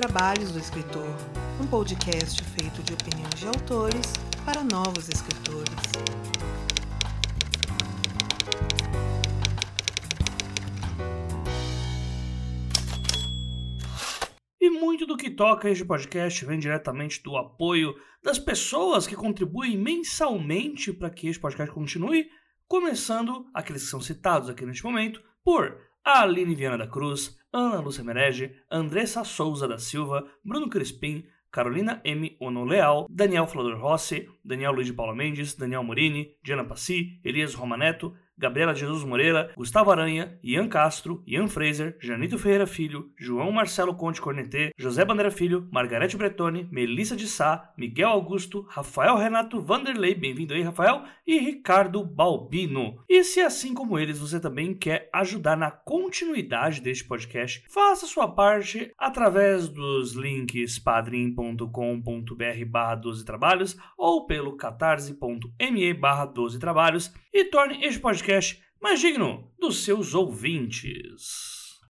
12 Trabalhos do Escritor, um podcast feito de opiniões de autores para novos escritores. E muito do que toca este podcast vem diretamente do apoio das pessoas que contribuem mensalmente para que este podcast continue, começando aqueles que são citados aqui neste momento por Aline Viana da Cruz, Ana Lúcia Merege, Andressa Souza da Silva, Bruno Crispim, Carolina M. Ono Leal, Daniel Flodor Rossi, Daniel Luiz de Paula Mendes, Daniel Morini, Diana Passi, Elias Romaneto, Gabriela Jesus Moreira, Gustavo Aranha, Ian Castro, Ian Fraser, Janito Ferreira Filho, João Marcelo Conte Cornetê, José Bandeira Filho, Margarete Bretoni, Melissa de Sá, Miguel Augusto, Rafael Renato Vanderlei, bem-vindo aí, Rafael, e Ricardo Balbino. E se assim como eles você também quer ajudar na continuidade deste podcast, faça sua parte através dos links padrim.com.br barra 12 trabalhos ou pelo catarse.me barra 12 trabalhos e torne este podcast mais digno dos seus ouvintes.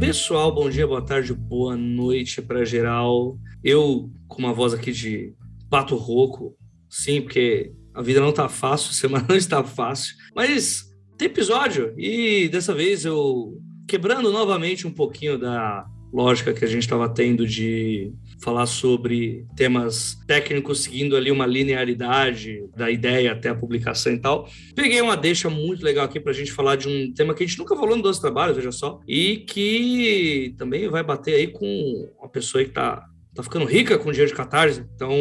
Pessoal, bom dia, boa tarde, boa noite para geral. Eu com uma voz aqui de pato rouco, sim, porque a vida não tá fácil, a semana não está fácil, mas tem episódio e dessa vez eu quebrando novamente um pouquinho da lógica que a gente estava tendo de falar sobre temas técnicos seguindo ali uma linearidade da ideia até a publicação e tal. Peguei uma deixa muito legal aqui para a gente falar de um tema que a gente nunca falou no 12 Trabalhos, veja só, e que também vai bater aí com uma pessoa que está tá ficando rica com dinheiro de catarse. Então,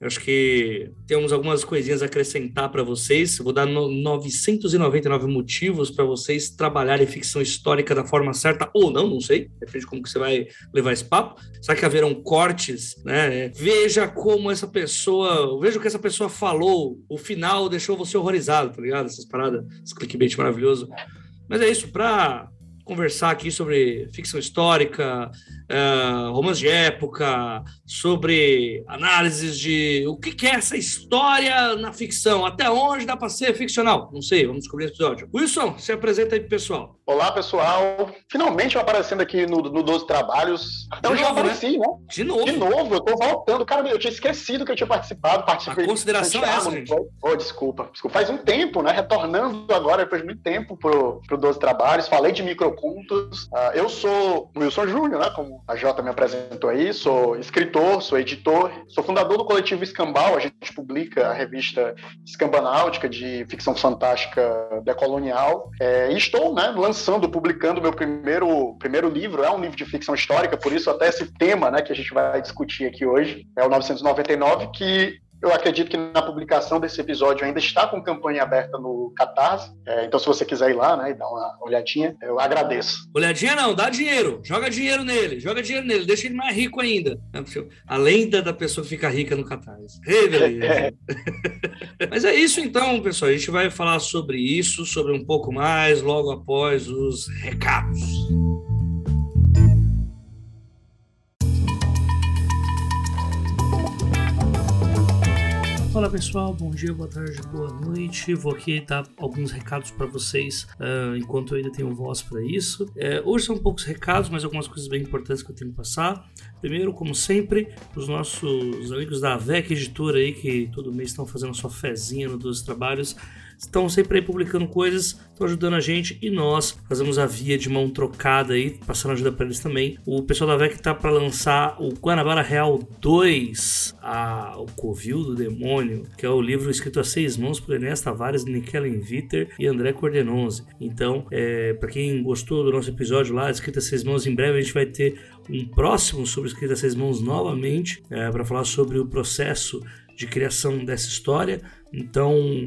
acho que temos algumas coisinhas a acrescentar para vocês. vou dar no 999 motivos para vocês trabalharem ficção histórica da forma certa ou não, não sei. Depende de como que você vai levar esse papo. Será que haverão cortes, né? Veja como essa pessoa, veja o que essa pessoa falou. O final deixou você horrorizado, tá ligado? Essas paradas, esse clickbait maravilhoso. Mas é isso, para conversar aqui sobre ficção histórica, uh, romance de época, sobre análises de o que, que é essa história na ficção, até onde dá para ser ficcional. Não sei, vamos descobrir esse episódio. Wilson, se apresenta aí pro pessoal. Olá, pessoal. Finalmente eu aparecendo aqui no, no 12 Trabalhos. Então já né? apareci, né? De novo. De novo, eu tô voltando. Cara, eu tinha esquecido que eu tinha participado. Participei A consideração é essa, gente. Oh, desculpa, desculpa. Faz um tempo, né? Retornando agora, depois de muito tempo, pro, pro 12 Trabalhos. Falei de microcontos. Uh, eu sou Wilson Júnior, né? Como a Jota me apresentou aí, sou escritor, sou editor, sou fundador do coletivo Escambau, a gente publica a revista Escambanáutica de ficção fantástica decolonial, é, e estou né, lançando, publicando meu primeiro, primeiro livro, é um livro de ficção histórica, por isso até esse tema né, que a gente vai discutir aqui hoje, é o 999, que eu acredito que na publicação desse episódio ainda está com campanha aberta no Catarse. É, então, se você quiser ir lá né, e dar uma olhadinha, eu agradeço. Olhadinha não, dá dinheiro. Joga dinheiro nele, joga dinheiro nele, deixa ele mais rico ainda. A lenda da pessoa que fica rica no Catarse. É. Mas é isso então, pessoal. A gente vai falar sobre isso, sobre um pouco mais, logo após os recados. Fala pessoal, bom dia, boa tarde, boa noite. Vou aqui dar alguns recados para vocês uh, enquanto eu ainda tenho voz para isso. É, hoje são poucos recados, mas algumas coisas bem importantes que eu tenho que passar. Primeiro, como sempre, os nossos amigos da VEC Editora aí, que todo mês estão fazendo sua fezinha no 12 Trabalhos, estão sempre aí publicando coisas, estão ajudando a gente e nós fazemos a via de mão trocada aí, passando ajuda para eles também. O pessoal da VEC está para lançar o Guanabara Real 2, a, o Covil do Demônio, que é o livro escrito a seis mãos por Enéas Tavares, Nikelen Viter e André Cordenonze. Então, é, para quem gostou do nosso episódio lá, escrito a seis mãos, em breve a gente vai ter um próximo sobre escrita a seis mãos novamente, é, para falar sobre o processo de criação dessa história. Então,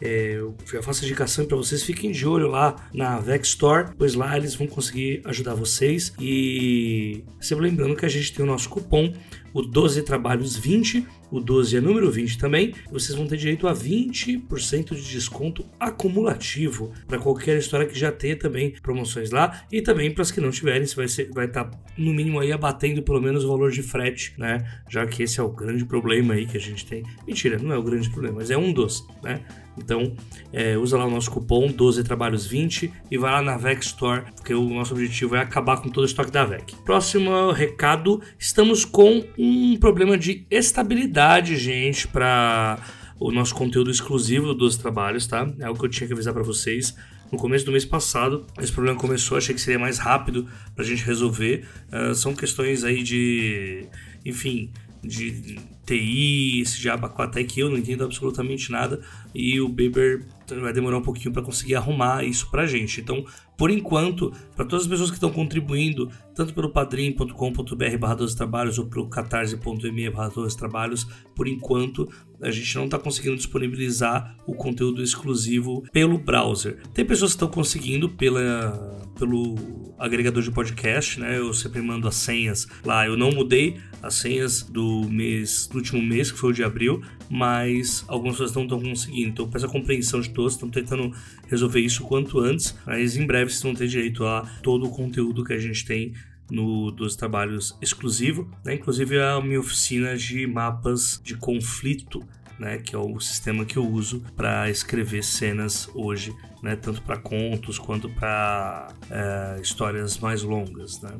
é, eu já faço a indicação para vocês, fiquem de olho lá na Vex Store, pois lá eles vão conseguir ajudar vocês. E sempre lembrando que a gente tem o nosso cupom, o 12 Trabalhos 20, o 12 é número 20 também, vocês vão ter direito a 20% de desconto acumulativo para qualquer história que já tenha também promoções lá e também para as que não tiverem, você vai estar vai tá, no mínimo aí abatendo pelo menos o valor de frete, né? Já que esse é o grande problema aí que a gente tem. Mentira, não é o grande problema, mas é um dos, né? Então, é, usa lá o nosso cupom 12 trabalhos 20 e vai lá na VEC Store, porque o nosso objetivo é acabar com todo o estoque da VEC. Próximo recado, estamos com um problema de estabilidade, gente, para o nosso conteúdo exclusivo do 12 trabalhos, tá? É o que eu tinha que avisar para vocês no começo do mês passado. Esse problema começou, achei que seria mais rápido para a gente resolver. Uh, são questões aí de, enfim, de TI, esse diabo 4 que eu não entendo absolutamente nada e o Beber vai demorar um pouquinho para conseguir arrumar isso pra gente. Então, por enquanto, para todas as pessoas que estão contribuindo, tanto pelo padrim.com.br barra 12 trabalhos ou pelo catarse.me barra 12 trabalhos, por enquanto a gente não está conseguindo disponibilizar o conteúdo exclusivo pelo browser. Tem pessoas que estão conseguindo pela, pelo agregador de podcast, né? Eu sempre mando as senhas lá. Eu não mudei as senhas do mês, do último mês, que foi o de abril, mas algumas pessoas não estão conseguindo. Então peço a compreensão de todos, estão tentando resolver isso quanto antes, mas em breve vocês vão ter direito a todo o conteúdo que a gente tem no dos trabalhos exclusivo, né? inclusive a minha oficina de mapas de conflito, né? que é o sistema que eu uso para escrever cenas hoje, né? tanto para contos quanto para é, histórias mais longas. Né?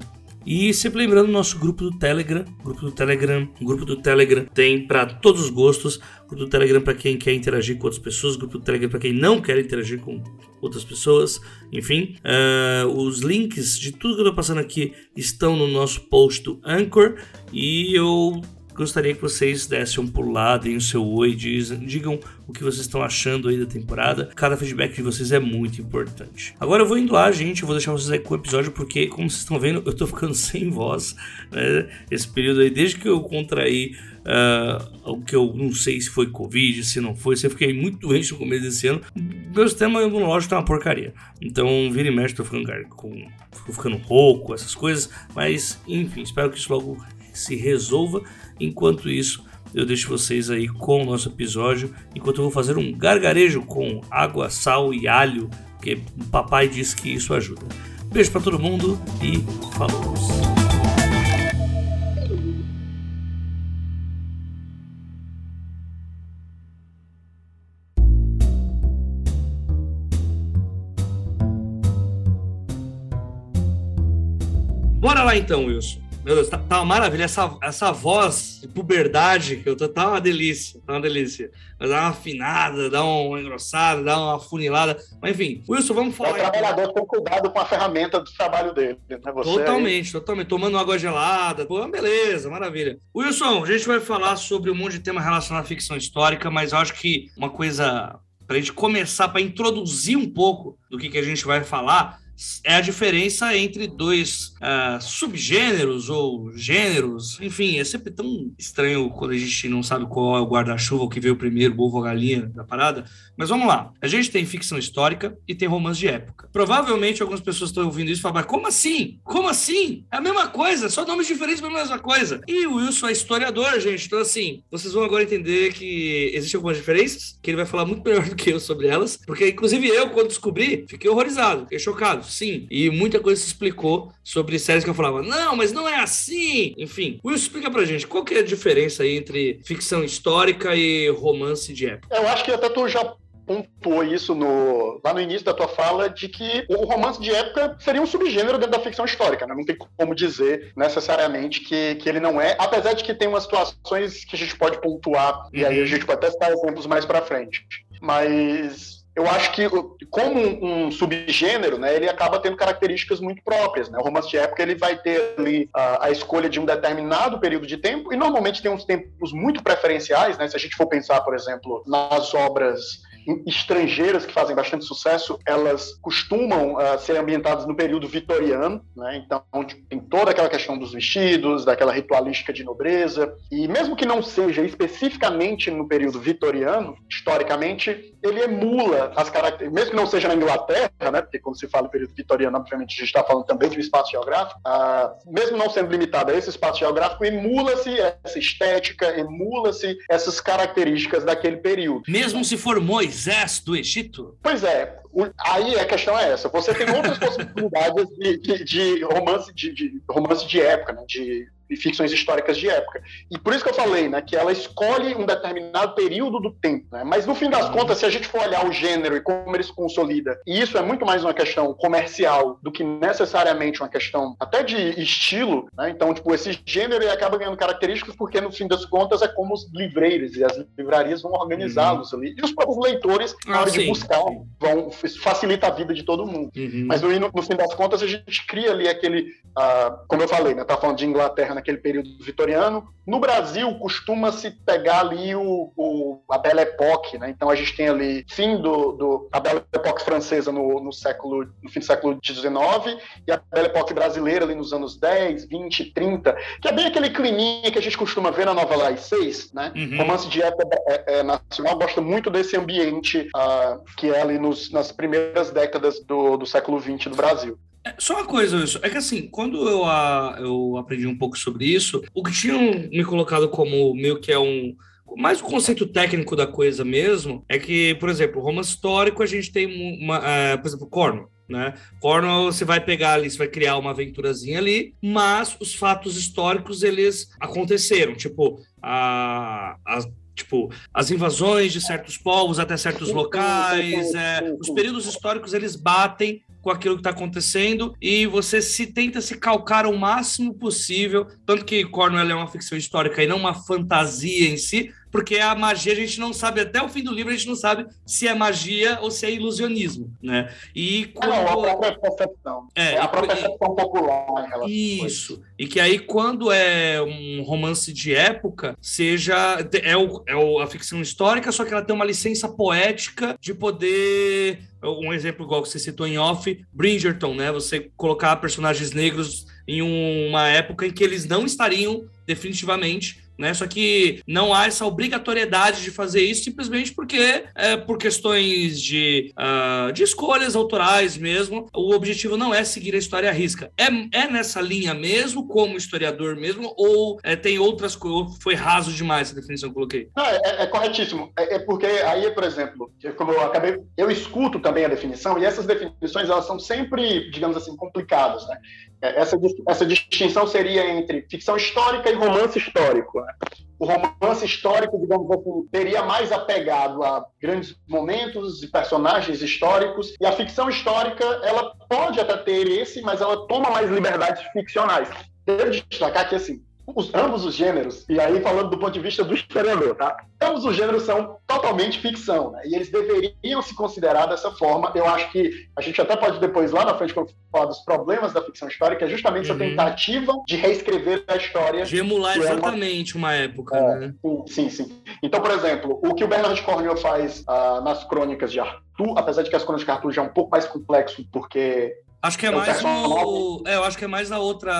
E sempre lembrando nosso grupo do Telegram, grupo do Telegram, grupo do Telegram tem para todos os gostos, grupo do Telegram para quem quer interagir com outras pessoas, grupo do Telegram para quem não quer interagir com outras pessoas, enfim, uh, os links de tudo que eu tô passando aqui estão no nosso post do Anchor e eu Gostaria que vocês dessem um pulo lá, deem o seu oi, digam o que vocês estão achando aí da temporada. Cada feedback de vocês é muito importante. Agora eu vou indo lá, gente. Eu vou deixar vocês aí com o episódio, porque, como vocês estão vendo, eu tô ficando sem voz. Né? Esse período aí, desde que eu contraí uh, o que eu não sei se foi Covid, se não foi, se eu fiquei muito doente no começo desse ano. Meu sistema imunológico tá uma porcaria. Então, vira e mexe, tô ficando, com, tô ficando rouco, essas coisas. Mas, enfim, espero que isso logo se resolva. Enquanto isso, eu deixo vocês aí com o nosso episódio, enquanto eu vou fazer um gargarejo com água, sal e alho, porque o papai disse que isso ajuda. Beijo para todo mundo e falou! Bora lá então, Wilson. Meu Deus, tá, tá, uma maravilha. Essa, essa voz de puberdade que eu tô, tá uma delícia, tá uma delícia. Dá uma afinada, dá uma engrossada, dá uma funilada. Mas enfim, Wilson, vamos falar. É o trabalhador tem cuidado com a ferramenta do trabalho dele, né? Você totalmente, aí... totalmente. Tomando água gelada. Pô, beleza, maravilha. Wilson, a gente vai falar sobre um monte de tema relacionado à ficção histórica, mas eu acho que uma coisa para a gente começar, para introduzir um pouco do que, que a gente vai falar, é a diferença entre dois uh, subgêneros ou gêneros. Enfim, é sempre tão estranho quando a gente não sabe qual é o guarda-chuva, o que veio primeiro, o ovo ou galinha da parada. Mas vamos lá. A gente tem ficção histórica e tem romance de época. Provavelmente algumas pessoas estão ouvindo isso e falam, mas como assim? Como assim? É a mesma coisa, só nomes diferentes para a mesma coisa. E o Wilson é historiador, gente. Então, assim, vocês vão agora entender que existem algumas diferenças, que ele vai falar muito melhor do que eu sobre elas. Porque, inclusive, eu, quando descobri, fiquei horrorizado, fiquei chocado sim. E muita coisa se explicou sobre séries que eu falava, não, mas não é assim. Enfim, Will, explica pra gente qual que é a diferença aí entre ficção histórica e romance de época. Eu acho que até tu já pontuou isso no, lá no início da tua fala, de que o romance de época seria um subgênero dentro da ficção histórica, né? Não tem como dizer necessariamente que, que ele não é, apesar de que tem umas situações que a gente pode pontuar, uhum. e aí a uhum. gente pode até citar exemplos mais para frente. Mas eu acho que, como um, subgênero, né, ele acaba tendo características muito próprias. Né? O romance de época ele vai ter ali a, a, escolha de um determinado período de tempo, e normalmente tem uns tempos muito preferenciais. Né? Se a gente for pensar, por exemplo, nas obras estrangeiras que fazem bastante sucesso, elas costumam uh, ser ambientadas no período vitoriano, né? Então tipo, tem toda aquela questão dos vestidos, daquela ritualística de nobreza, e mesmo que não seja especificamente no período vitoriano, historicamente, ele emula as características, mesmo que não seja na Inglaterra, né, porque quando se fala período vitoriano, obviamente a gente está falando também de um espaço geográfico, ah, mesmo não sendo limitado a esse espaço geográfico, emula-se essa estética, emula-se essas características daquele período. Mesmo se for Moisés do Egito? Pois é, aí a questão é essa. Você tem outras possibilidades de, de, de romance de, de, romance de época, né? de ficções históricas de época. E por isso que eu falei, né, que ela escolhe um determinado período do tempo, né? Mas no fim das uhum. contas, se a gente for olhar o gênero e como ele se consolida, e isso é muito mais uma questão comercial do que necessariamente uma questão até de estilo, né? Então, tipo, esse gênero ele acaba ganhando características porque no fim das contas é como os livreiros e as livrarias vão organizá-los uhum. ali. E os próprios leitores, na ah, hora sim. de buscar, vão facilita a vida de todo mundo. Uhum. Mas no, no, fim das contas, a gente cria ali aquele, uh, como eu falei, né? Tá falando de Inglaterra naquele período vitoriano. No Brasil, costuma-se pegar ali o, o, a Belle Époque, né? Então a gente tem ali fim do, do a Belle Époque francesa no, no, século, no fim do século XIX e a Belle Époque brasileira ali nos anos 10, 20, 30, que é bem aquele climinha que a gente costuma ver na novela As Seis, né? Uhum. Romance de época é, é, nacional gosta muito desse ambiente uh, que é ali nos, nas primeiras décadas do, do século XX do Brasil. É, só uma coisa, Wilson, é que assim, quando eu, a, eu aprendi um pouco sobre isso, o que tinham me colocado como meio que é um. Mais o conceito técnico da coisa mesmo é que, por exemplo, romance histórico a gente tem uma. Uh, por exemplo, Corno. Né? Corno você vai pegar ali, você vai criar uma aventurazinha ali, mas os fatos históricos eles aconteceram, tipo a, a tipo as invasões de certos povos até certos locais, é, os períodos históricos eles batem com aquilo que está acontecendo e você se tenta se calcar o máximo possível, tanto que Cornwell é uma ficção histórica e não uma fantasia em si, porque a magia a gente não sabe, até o fim do livro a gente não sabe se é magia ou se é ilusionismo, né? E quando... Não, a própria percepção. É, é a própria percepção popular. Isso. E que aí quando é um romance de época, seja... É, o, é o, a ficção histórica, só que ela tem uma licença poética de poder... Um exemplo igual que você citou em off, Bridgerton, né? Você colocar personagens negros em uma época em que eles não estariam definitivamente né? Só que não há essa obrigatoriedade de fazer isso simplesmente porque, é, por questões de, uh, de escolhas autorais mesmo, o objetivo não é seguir a história à risca. É, é nessa linha mesmo, como historiador mesmo, ou é, tem outras coisas? Foi raso demais essa definição que eu coloquei? Não, é, é, é corretíssimo. É, é, porque aí, por exemplo, como eu acabei, eu escuto também a definição, e essas definições elas são sempre, digamos assim, complicadas, né? É, essa, essa distinção seria entre ficção histórica e romance histórico. Né? O romance histórico, digamos assim, teria mais apegado a grandes momentos e personagens históricos, e a ficção histórica, ela pode até ter esse, mas ela toma mais liberdades ficcionais. Devo destacar que, assim, os, ambos os gêneros, e aí falando do ponto de vista do historiador, tá? Ambos os gêneros são totalmente ficção, né? E eles deveriam se considerar dessa forma. Eu acho que a gente até pode depois, lá na frente, quando falar dos problemas da ficção histórica, é justamente uhum. essa tentativa de reescrever a história. De emular exatamente é uma... uma... época, é, né? Sim, sim. Então, por exemplo, o que o Bernard Cornwell faz uh, nas crônicas de Arthur, apesar de que as crônicas de Arthur já é um pouco mais complexo, porque Acho que é, é mais o. É, eu acho que é mais a outra,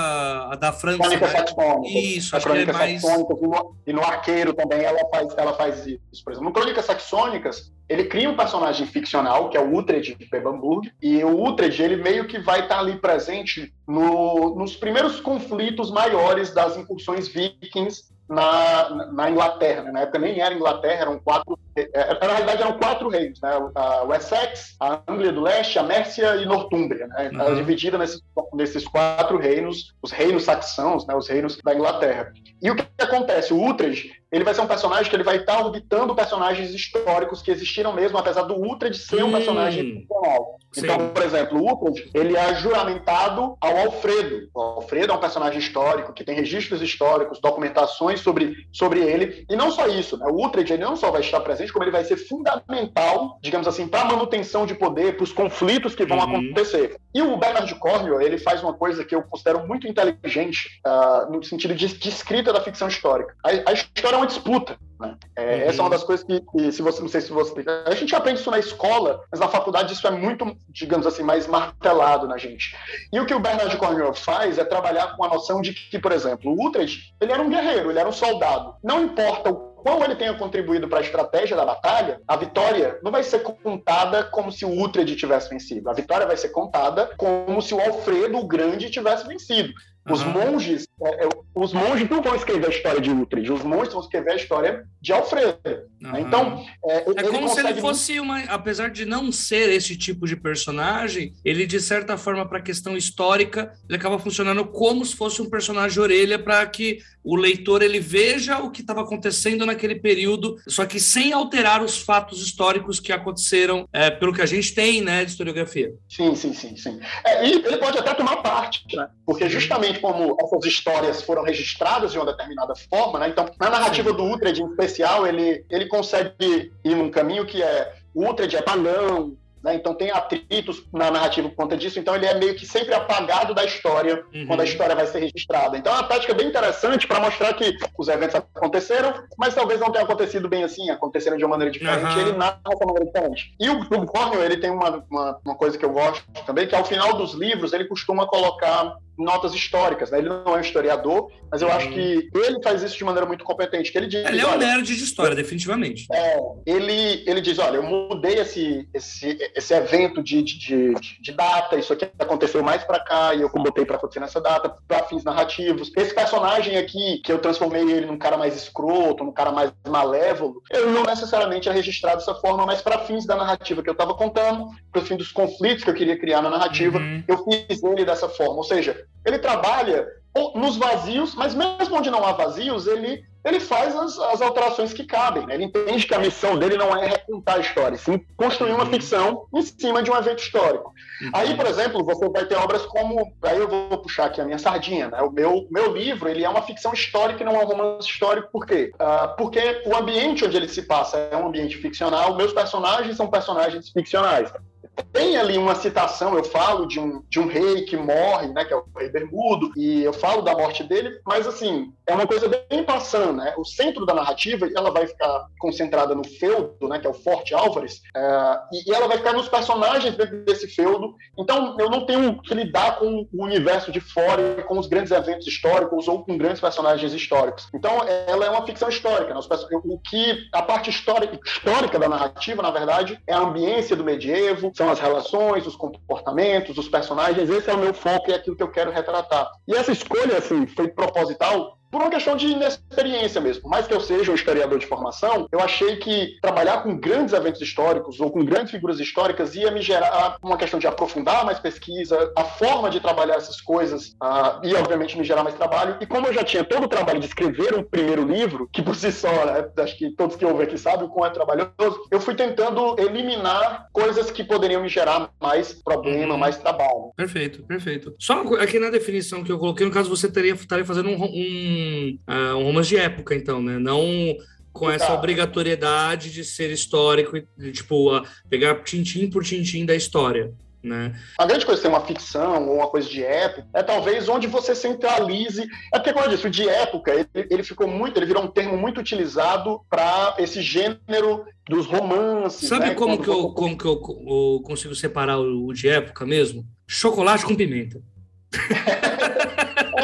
a da França. Crônica né? saxônica. Isso, acho que é mais. E no, e no arqueiro também ela faz, ela faz isso. Por exemplo, no Crônicas Saxônicas, ele cria um personagem ficcional, que é o Uhtred de Bebamburg, e o Uhtred, ele meio que vai estar ali presente no, nos primeiros conflitos maiores das incursões vikings na, na Inglaterra. Né? Na época nem era Inglaterra, eram quatro. É, é, na realidade, eram quatro reinos: né? o Essex, a Anglia do Leste, a Mércia e Nortúmbria. Né? Uhum. Era dividida nesses, nesses quatro reinos, os reinos saxãos, né? os reinos da Inglaterra. E o que acontece? O Uhtred ele vai ser um personagem que ele vai estar orbitando personagens históricos que existiram mesmo, apesar do Uhtred ser um hum, personagem ficcional. Então, por exemplo, o Uhtred, ele é juramentado ao Alfredo. O Alfredo é um personagem histórico que tem registros históricos, documentações sobre, sobre ele. E não só isso, né? o Uhtred ele não só vai estar presente, como ele vai ser fundamental, digamos assim, para a manutenção de poder, para os conflitos que vão uhum. acontecer. E o Bernard Cornwell, ele faz uma coisa que eu considero muito inteligente uh, no sentido de, de, escrita da ficção histórica. A, a história é uma disputa. Né? É, uhum. Essa é uma das coisas que, que, se você não sei se você a gente aprende isso na escola, mas na faculdade isso é muito, digamos assim, mais martelado na gente. E o que o Bernard Cornwell faz é trabalhar com a noção de que, por exemplo, o Utrecht ele era um guerreiro, ele era um soldado. Não importa o quão ele tenha contribuído para a estratégia da batalha, a vitória não vai ser contada como se o Uhtred tivesse vencido. A vitória vai ser contada como se o Alfredo o Grande tivesse vencido. Os uhum. monges, é, é, os monges não vão escrever a história de Uhtred, os monges vão escrever a história de Alfredo. Uhum. Então, é, é como se ele fosse uma, apesar de não ser esse tipo de personagem, ele de certa forma para a questão histórica, ele acaba funcionando como se fosse um personagem orelha para que o leitor ele veja o que estava acontecendo naquele período, só que sem alterar os fatos históricos que aconteceram, é, pelo que a gente tem, né, de historiografia. Sim, sim, sim, sim. É, e ele pode até tomar parte, né? Porque justamente como essas histórias foram registradas de uma determinada forma, né? Então, na narrativa do Uhtred, em especial, ele, ele consegue ir num caminho que é o Uhtred é balão, né? Então tem atritos na narrativa por conta disso, então ele é meio que sempre apagado da história uhum. quando a história vai ser registrada. Então é uma tática bem interessante para mostrar que os eventos aconteceram, mas talvez não tenha acontecido bem assim, aconteceram de uma maneira diferente, uhum. ele narra de uma maneira diferente. E o, Cornwell, ele tem uma, uma, uma coisa que eu gosto também, que ao final dos livros ele costuma colocar notas históricas, né? Ele não é um historiador, mas eu acho que ele faz isso de maneira muito competente. Que ele diz, ele é um nerd de história, definitivamente. É, ele, ele diz, olha, eu mudei esse, esse, esse evento de, de, de, de data, isso aqui aconteceu mais para cá e eu botei para acontecer nessa data, para fins narrativos. Esse personagem aqui, que eu transformei ele num cara mais escroto, num cara mais malévolo, eu não necessariamente é registrado dessa forma, mas para fins da narrativa que eu estava contando, para fins dos conflitos que eu queria criar na narrativa, uhum. eu fiz ele dessa forma. Ou seja, ele trabalha nos vazios, mas mesmo onde não há vazios, ele, ele faz as, as alterações que cabem. Né? Ele entende que a missão dele não é recontar a história, sim construir uma uhum. ficção em cima de um evento histórico. Uhum. Aí, por exemplo, você vai ter obras como. Aí eu vou puxar aqui a minha sardinha. Né? O meu, meu livro ele é uma ficção histórica e não é um romance histórico. Por quê? Uh, porque o ambiente onde ele se passa é um ambiente ficcional, meus personagens são personagens ficcionais tem ali uma citação, eu falo de um, de um rei que morre, né, que é o rei Bermudo, e eu falo da morte dele, mas assim, é uma coisa bem passando, né? O centro da narrativa, ela vai ficar concentrada no feudo, né, que é o Forte Álvares, é, e, ela vai ficar nos personagens desse feudo, então eu não tenho que lidar com o universo de fora, com os grandes eventos históricos ou com grandes personagens históricos. Então, ela é uma ficção histórica, né? o que a parte histórica, histórica da narrativa, na verdade, é a ambiência do medievo, são as relações, os comportamentos, os personagens. Esse é o meu foco e é aquilo que eu quero retratar. E essa escolha, assim, foi proposital por uma questão de inexperiência mesmo. Por mais que eu seja um historiador de formação, eu achei que trabalhar com grandes eventos históricos ou com grandes figuras históricas ia me gerar uma questão de aprofundar mais pesquisa, a forma de trabalhar essas coisas uh, e, obviamente, me gerar mais trabalho. E como eu já tinha todo o trabalho de escrever um primeiro livro, que por si só, né, acho que todos que ouvem aqui sabem o quão é trabalhoso, eu fui tentando eliminar coisas que poderiam me gerar mais problema, uhum. mais trabalho. Perfeito, perfeito. Só aqui na definição que eu coloquei, no caso, você teria, estaria fazendo um, um uh, um romance de época, então, né? Não com essa tá. obrigatoriedade de ser histórico, de, tipo, uh, pegar tintim por tintim da história. Né? A grande coisa de ter uma ficção ou uma coisa de época é talvez onde você centralize. É porque, como eu disse, o de época ele, ele ficou muito, ele virou um termo muito utilizado para esse gênero dos romances. Sabe né? como, que eu, como que eu, eu consigo separar o, o de época mesmo? Chocolate com pimenta.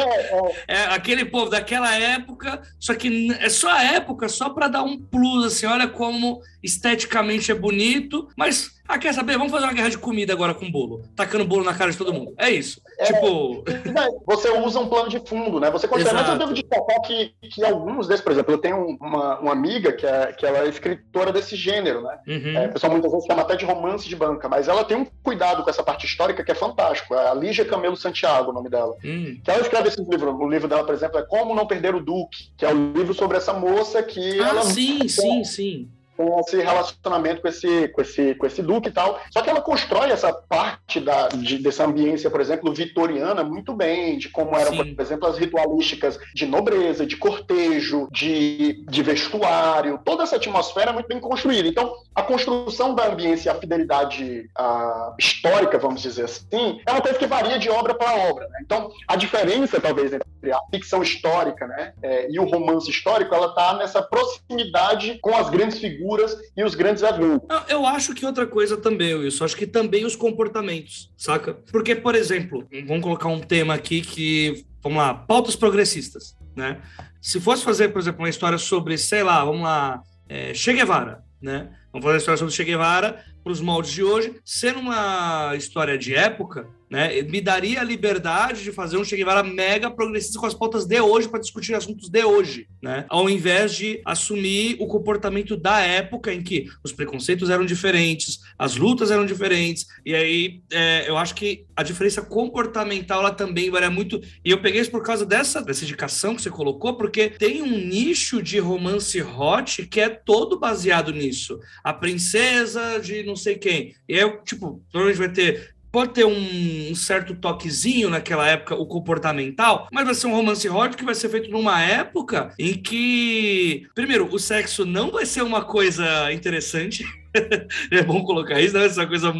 É, aquele povo daquela época, só que é só a época, só para dar um plus, assim, olha como esteticamente é bonito, mas ah, quer saber? Vamos fazer uma guerra de comida agora com bolo. Tacando bolo na cara de todo mundo. É isso. É, tipo. Você usa um plano de fundo, né? Você consegue. Mas eu devo destacar que, que alguns desses, por exemplo, eu tenho uma, uma amiga que, é, que ela é escritora desse gênero, né? Uhum. É, o pessoal muitas vezes chama até de romance de banca, mas ela tem um cuidado com essa parte histórica que é fantástico. É a Lígia Camelo Santiago, o nome dela. Uhum. Que ela escreve esse livro. O livro dela, por exemplo, é Como Não Perder o Duque, que é o livro sobre essa moça que. Ah, ela... sim, sim, sim com esse relacionamento com esse, com esse, com esse duque e tal. Só que ela constrói essa parte da, de, dessa ambiência, por exemplo, vitoriana muito bem, de como eram, Sim. por exemplo, as ritualísticas de nobreza, de cortejo, de, de vestuário, toda essa atmosfera é muito bem construída. Então, a construção da ambiência e a fidelidade a, histórica, vamos dizer assim, é uma coisa que varia de obra para obra. Né? Então, a diferença, talvez, entre a ficção histórica né, é, e o romance histórico, ela está nessa proximidade com as grandes figuras figuras e os grandes eventos. Eu acho que outra coisa também, Wilson, acho que também os comportamentos, saca? Porque, por exemplo, vamos colocar um tema aqui que, vamos lá, pautas progressistas. né? Se fosse fazer, por exemplo, uma história sobre, sei lá, vamos lá, é, Che Guevara, né? Vamos fazer a história sobre Che Guevara para os moldes de hoje, sendo uma história de época, né, me daria a liberdade de fazer um Che Guevara mega progressista com as pautas de hoje para discutir assuntos de hoje, né? Ao invés de assumir o comportamento da época em que os preconceitos eram diferentes, as lutas eram diferentes, e aí é, eu acho que a diferença comportamental ela também varia muito. E eu peguei isso por causa dessa, dessa indicação que você colocou, porque tem um nicho de romance hot que é todo baseado nisso. A princesa de não sei quem. E é tipo, provavelmente vai ter pode ter um, certo toquezinho naquela época, o comportamental, mas vai ser um romance hot que vai ser feito numa época em que, primeiro, o sexo não vai ser uma coisa interessante. é bom colocar isso, não é essa coisa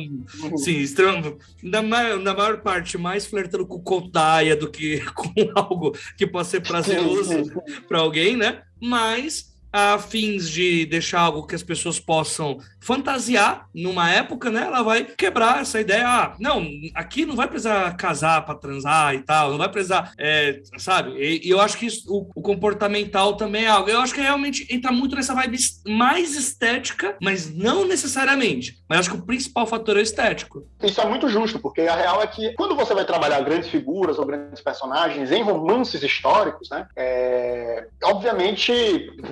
assim, estranha, na, maior, na maior parte mais flertando com Kodaia do que com algo que possa ser prazeroso para alguém, né? Mas a fins de deixar algo que as pessoas possam fantasiar numa época, né? Ela vai quebrar essa ideia. Ah, não, aqui não vai precisar casar para transar e tal, não vai precisar, é, sabe? E, e, eu acho que isso, o, o, comportamental também é algo. Eu acho que realmente entra muito nessa vibe mais estética, mas não necessariamente. Mas acho que o principal fator é estético. Isso é muito justo, porque a real é que quando você vai trabalhar grandes figuras ou grandes personagens em romances históricos, né? É, obviamente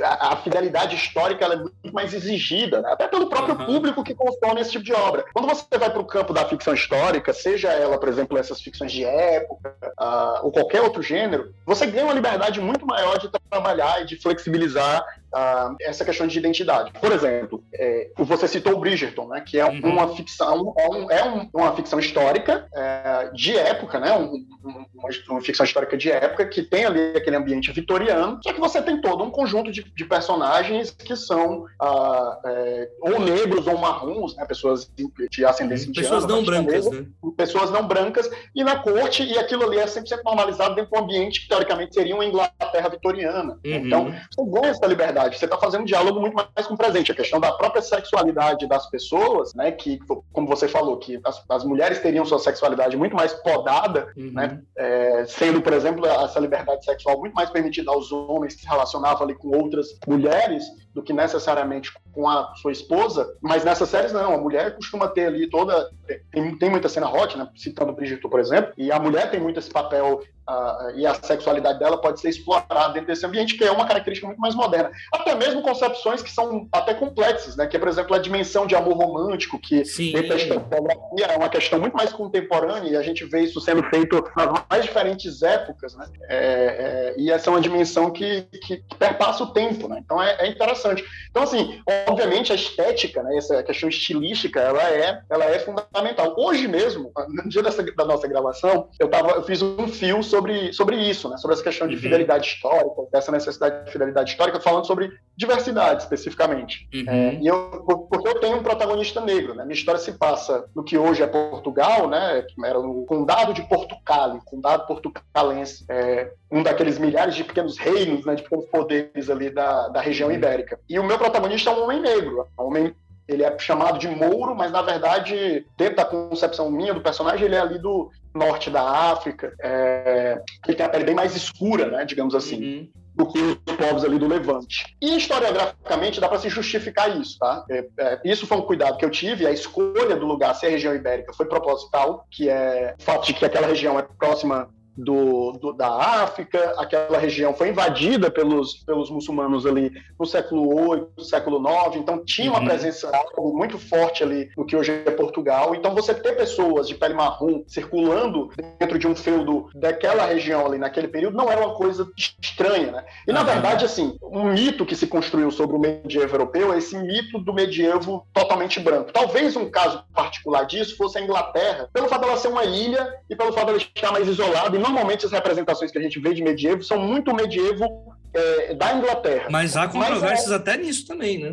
a, a fidelidade histórica é muito mais exigida, né? até pelo próprio uhum. público que consome esse tipo de obra. Quando você vai para o campo da ficção histórica, seja ela, por exemplo, essas ficções de época uh, ou qualquer outro gênero, você ganha uma liberdade muito maior de trabalhar e de flexibilizar uh, essa questão de identidade. Por exemplo, é, você citou o Bridgerton, né, que é uhum. uma ficção, é, um, é um, uma ficção histórica é, de época, né, um, uma, uma, ficção histórica de época que tem ali aquele ambiente vitoriano, só que você tem todo um conjunto de, de personagens que são uh, é, ou negros ou marrons, né, pessoas de ascendência indiana. Pessoas não brancas, né? Pessoas não brancas, e na corte, e aquilo ali é 100% normalizado dentro de um ambiente que teoricamente seria uma Inglaterra vitoriana. Uhum. Então, você ganha essa liberdade sexualidade. Você está fazendo um diálogo muito mais com o presente. A questão da própria sexualidade das pessoas, né? Que, como você falou, que as, as mulheres teriam sua sexualidade muito mais podada, uhum. né? É, sendo, por exemplo, essa liberdade sexual muito mais permitida aos homens que se relacionavam ali com outras mulheres do que necessariamente com a sua esposa, mas nessas séries não, a mulher costuma ter ali toda, tem, tem muita cena hot, né, citando Bridgerton, por exemplo, e a mulher tem muito esse papel uh, e a sexualidade dela pode ser explorada dentro desse ambiente, que é uma característica muito mais moderna. Até mesmo concepções que são até complexas, né, que é, por exemplo, a dimensão de amor romântico, que dentro da historiografia é uma questão muito mais contemporânea, e a gente vê isso sendo feito nas mais diferentes épocas, né, é, é, e essa é uma dimensão que, que, que perpassa o tempo, né, então é, é interessante. Então, assim, obviamente a estética, né, essa questão estilística, ela é, ela é fundamental. Hoje mesmo, no dia dessa, da nossa gravação, eu, tava, eu fiz um fio sobre, sobre isso, né, sobre essa questão de uhum. fidelidade histórica, dessa necessidade de fidelidade histórica, falando sobre diversidade especificamente. Uhum. É, e eu, porque eu tenho um protagonista negro, né, minha história se passa no que hoje é Portugal, né, que era no condado de Portugal, condado portucalense, é, um daqueles milhares de pequenos reinos, né, de pequenos poderes ali da, da região uhum. ibérica. E o meu protagonista é um homem negro, é um homem ele é chamado de Mouro, mas na verdade, dentro da concepção minha do personagem, ele é ali do norte da África. É... Ele tem a pele bem mais escura, né, digamos assim. Uhum. Do que os povos ali do Levante. E historiograficamente dá para se justificar isso, tá? É, é, isso foi um cuidado que eu tive, a escolha do lugar ser a região ibérica foi proposital, que é o fato de que aquela região é próxima do, do, da África, aquela região foi invadida pelos, pelos muçulmanos ali no século VIII, no século IX, então tinha uma uhum. presença muito forte ali no que hoje é Portugal. Então você ter pessoas de pele marrom circulando dentro de um feudo daquela região ali naquele período não era uma coisa estranha, né? E na uhum. verdade, assim, um mito que se construiu sobre o medievo europeu é esse mito do medievo totalmente branco. Talvez um caso particular disso fosse a Inglaterra, pelo fato dela ser uma ilha e pelo fato dela estar mais isolada normalmente as representações que a gente vê de medievo são muito medievo é, da Inglaterra. Mas há controvérsias é, até nisso também, né?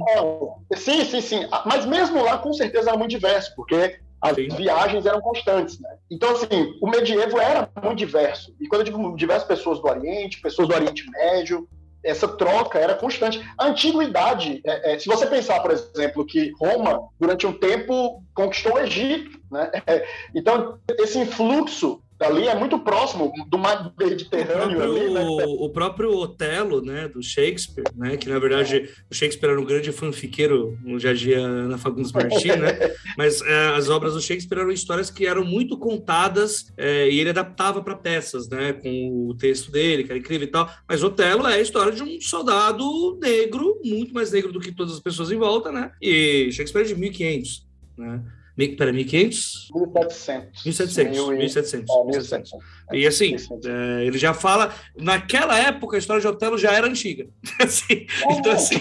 É, sim, sim, sim. Mas mesmo lá, com certeza, era muito diverso, porque as sim. viagens eram constantes, né? Então, assim, o medievo era muito diverso. E quando eu digo diversas pessoas do Oriente, pessoas do Oriente Médio, essa troca era constante. A antiguidade, é, é, se você pensar, por exemplo, que Roma, durante um tempo, conquistou o Egito, né? Então, esse influxo ali é muito próximo do mar Mediterrâneo. O próprio, ali, né? o próprio Otelo, né, do Shakespeare, né, que na verdade o Shakespeare era um grande fanfiqueiro, no dia a dia Ana Fagundes Martins, né, mas é, as obras do Shakespeare eram histórias que eram muito contadas é, e ele adaptava para peças, né, com o texto dele, que era incrível e tal, mas Otelo é a história de um soldado negro, muito mais negro do que todas as pessoas em volta, né, e Shakespeare é de 1500, né, Pera, 1500? 1700. 1700. 1700. É, 1700. E assim, é, ele já fala. Naquela época, a história de Otelo já era antiga. assim, é, então, assim...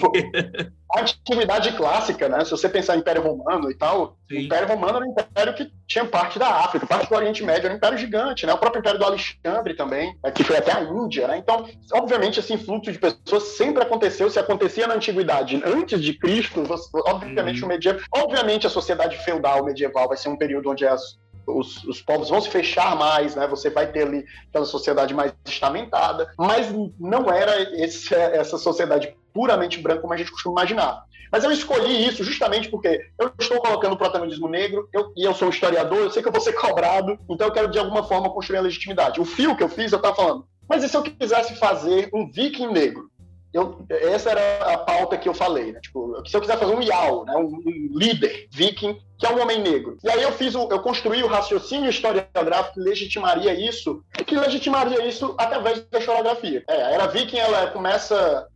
A antiguidade clássica, né? Se você pensar em Império Romano e tal, o Império Romano era um império que tinha parte da África, parte do Oriente Médio, era um império gigante, né? O próprio Império do Alexandre também, né? que foi até a Índia, né? Então, obviamente, esse influxo de pessoas sempre aconteceu, se acontecia na antiguidade, antes de Cristo, obviamente, hum. o medieval, obviamente, a sociedade feudal medieval vai ser um período onde as os, os, povos vão se fechar mais, né? Você vai ter ali aquela sociedade mais estamentada, mas não era esse, essa sociedade puramente branca como a gente costuma imaginar. Mas eu escolhi isso justamente porque eu estou colocando o protagonismo negro eu, e eu sou historiador, eu sei que eu vou ser cobrado, então eu quero de alguma forma construir a legitimidade. O fio que eu fiz, eu estava falando, mas e se eu quisesse fazer um viking negro? Eu, essa era a pauta que eu falei, né? Tipo, se eu quiser fazer um Yao, né? um, um, líder viking, que é um homem negro. E aí eu fiz, o, eu construí o raciocínio historiográfico que legitimaria isso, que legitimaria isso através da historiografia. É, a era viking, ela começa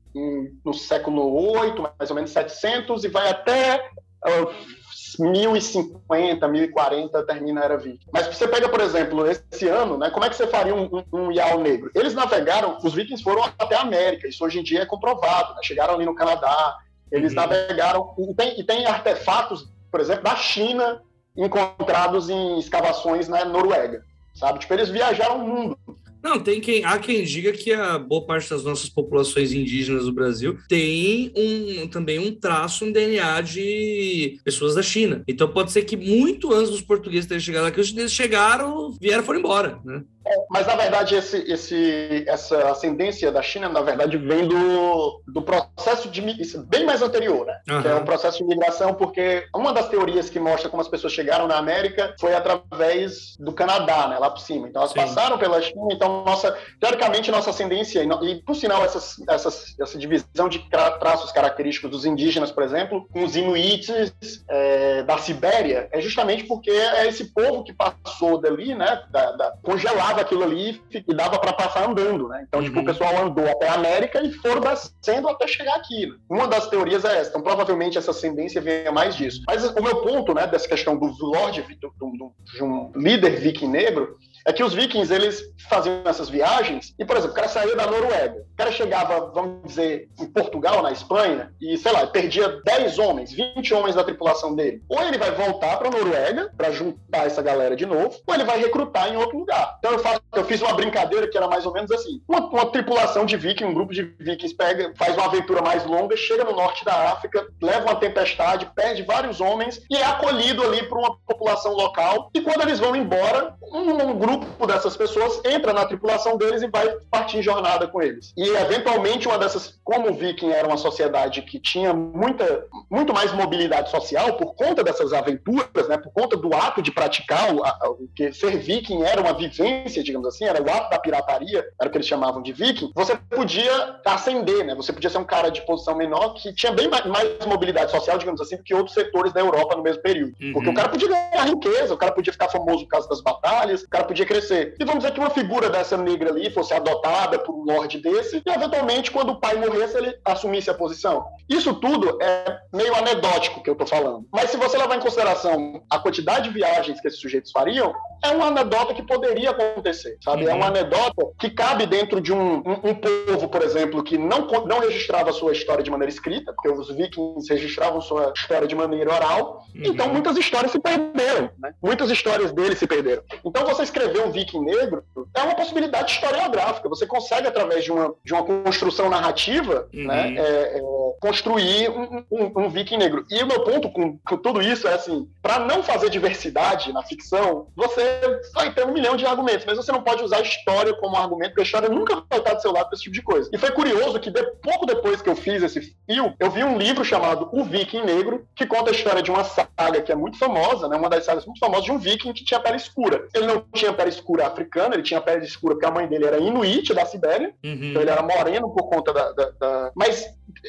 no século VIII, mais ou menos 700, e vai até uh, 1050, 1040 termina a Era Viking. Mas você pega, por exemplo, esse ano, né, como é que você faria um, um, um Yao negro? Eles navegaram, os vikings foram até a América, isso hoje em dia é comprovado, né? chegaram ali no Canadá, eles uhum. navegaram, e tem, e tem artefatos, por exemplo, da China, encontrados em escavações na Noruega, sabe? Tipo, eles viajaram o mundo. Não, tem quem há quem diga que a boa parte das nossas populações indígenas do Brasil tem um, também um traço, um DNA de pessoas da China. Então pode ser que muito antes dos portugueses terem chegado aqui, os chineses chegaram, vieram e foram embora, né? Mas, na verdade, esse, esse, essa ascendência da China, na verdade, vem do, do processo de bem mais anterior, né? Uhum. Que é um processo de migração, porque uma das teorias que mostra como as pessoas chegaram na América foi através do Canadá, né? Lá por cima. Então, elas Sim. passaram pela China, então, nossa, teoricamente, nossa ascendência, e, por sinal, essas, essas, essa divisão de traços característicos dos indígenas, por exemplo, com os inuites é, da Sibéria, é justamente porque é esse povo que passou dali, né? Da, da, congelado aquilo ali e dava para passar andando, né? Então, uhum. tipo, o uhum. pessoal andou até a América e foram descendo até chegar aqui. Né? Uma das teorias é essa. Então, provavelmente essa ascendência venha mais disso. Mas o meu ponto, né, dessa questão do Lorde, do, do, de um líder viking negro, é que os vikings, eles faziam essas viagens e, por exemplo, o cara saía da Noruega, o cara chegava, vamos dizer, em Portugal, na Espanha, e, sei lá, perdia 10 homens, 20 homens da tripulação dele. Ou ele vai voltar para Noruega para juntar essa galera de novo, ou ele vai recrutar em outro lugar. Então eu, faço, eu fiz uma brincadeira que era mais ou menos assim. Uma, uma tripulação de vikings, um grupo de vikings pega, faz uma aventura mais longa, chega no norte da África, leva uma tempestade, perde vários homens e é acolhido ali por uma população local. E quando eles vão embora, um, um grupo grupo dessas pessoas entra na tripulação deles e vai partir em jornada com eles. E eventualmente uma dessas, como o Viking era uma sociedade que tinha muita, muito mais mobilidade social por conta dessas aventuras, né, por conta do ato de praticar o, o que ser Viking era uma vivência, digamos assim, era o ato da pirataria, era o que eles chamavam de Viking. Você podia ascender, né? Você podia ser um cara de posição menor que tinha bem mais, mais mobilidade social, digamos assim, do que outros setores da Europa no mesmo período. Uhum. Porque o cara podia ganhar riqueza, o cara podia ficar famoso por causa das batalhas, o cara podia crescer. E vamos dizer que uma figura dessa negra ali fosse adotada por um lord desse, e eventualmente, quando o pai morresse, ele assumisse a posição. Isso tudo é meio anedótico que eu tô falando. Mas se você levar em consideração a quantidade de viagens que esses sujeitos fariam, é uma anedota que poderia acontecer, sabe? Uhum. É uma anedota que cabe dentro de um, um, um, povo, por exemplo, que não, não registrava sua história de maneira escrita, porque os vikings registravam sua história de maneira oral, uhum. então muitas histórias se perderam, né? Muitas histórias deles se perderam. Então você escrever um viking negro é uma possibilidade historiográfica. Você consegue, através de uma, de uma construção narrativa, uhum. né, é, é, construir um, um, um, viking negro. E o meu ponto com, com tudo isso é assim, para não fazer diversidade na ficção, você vai ter um milhão de argumentos, mas você não pode usar a história como argumento, porque a história nunca vai estar do seu lado para esse tipo de coisa. E foi curioso que de, pouco depois que eu fiz esse fio, eu vi um livro chamado O Viking Negro, que conta a história de uma saga que é muito famosa, né, uma das sagas muito famosas de um viking que tinha pele escura. Ele não tinha pele escura africana, ele tinha pele escura porque a mãe dele era inuit da Sibéria, uhum. então ele era moreno por conta da. da, da... Mas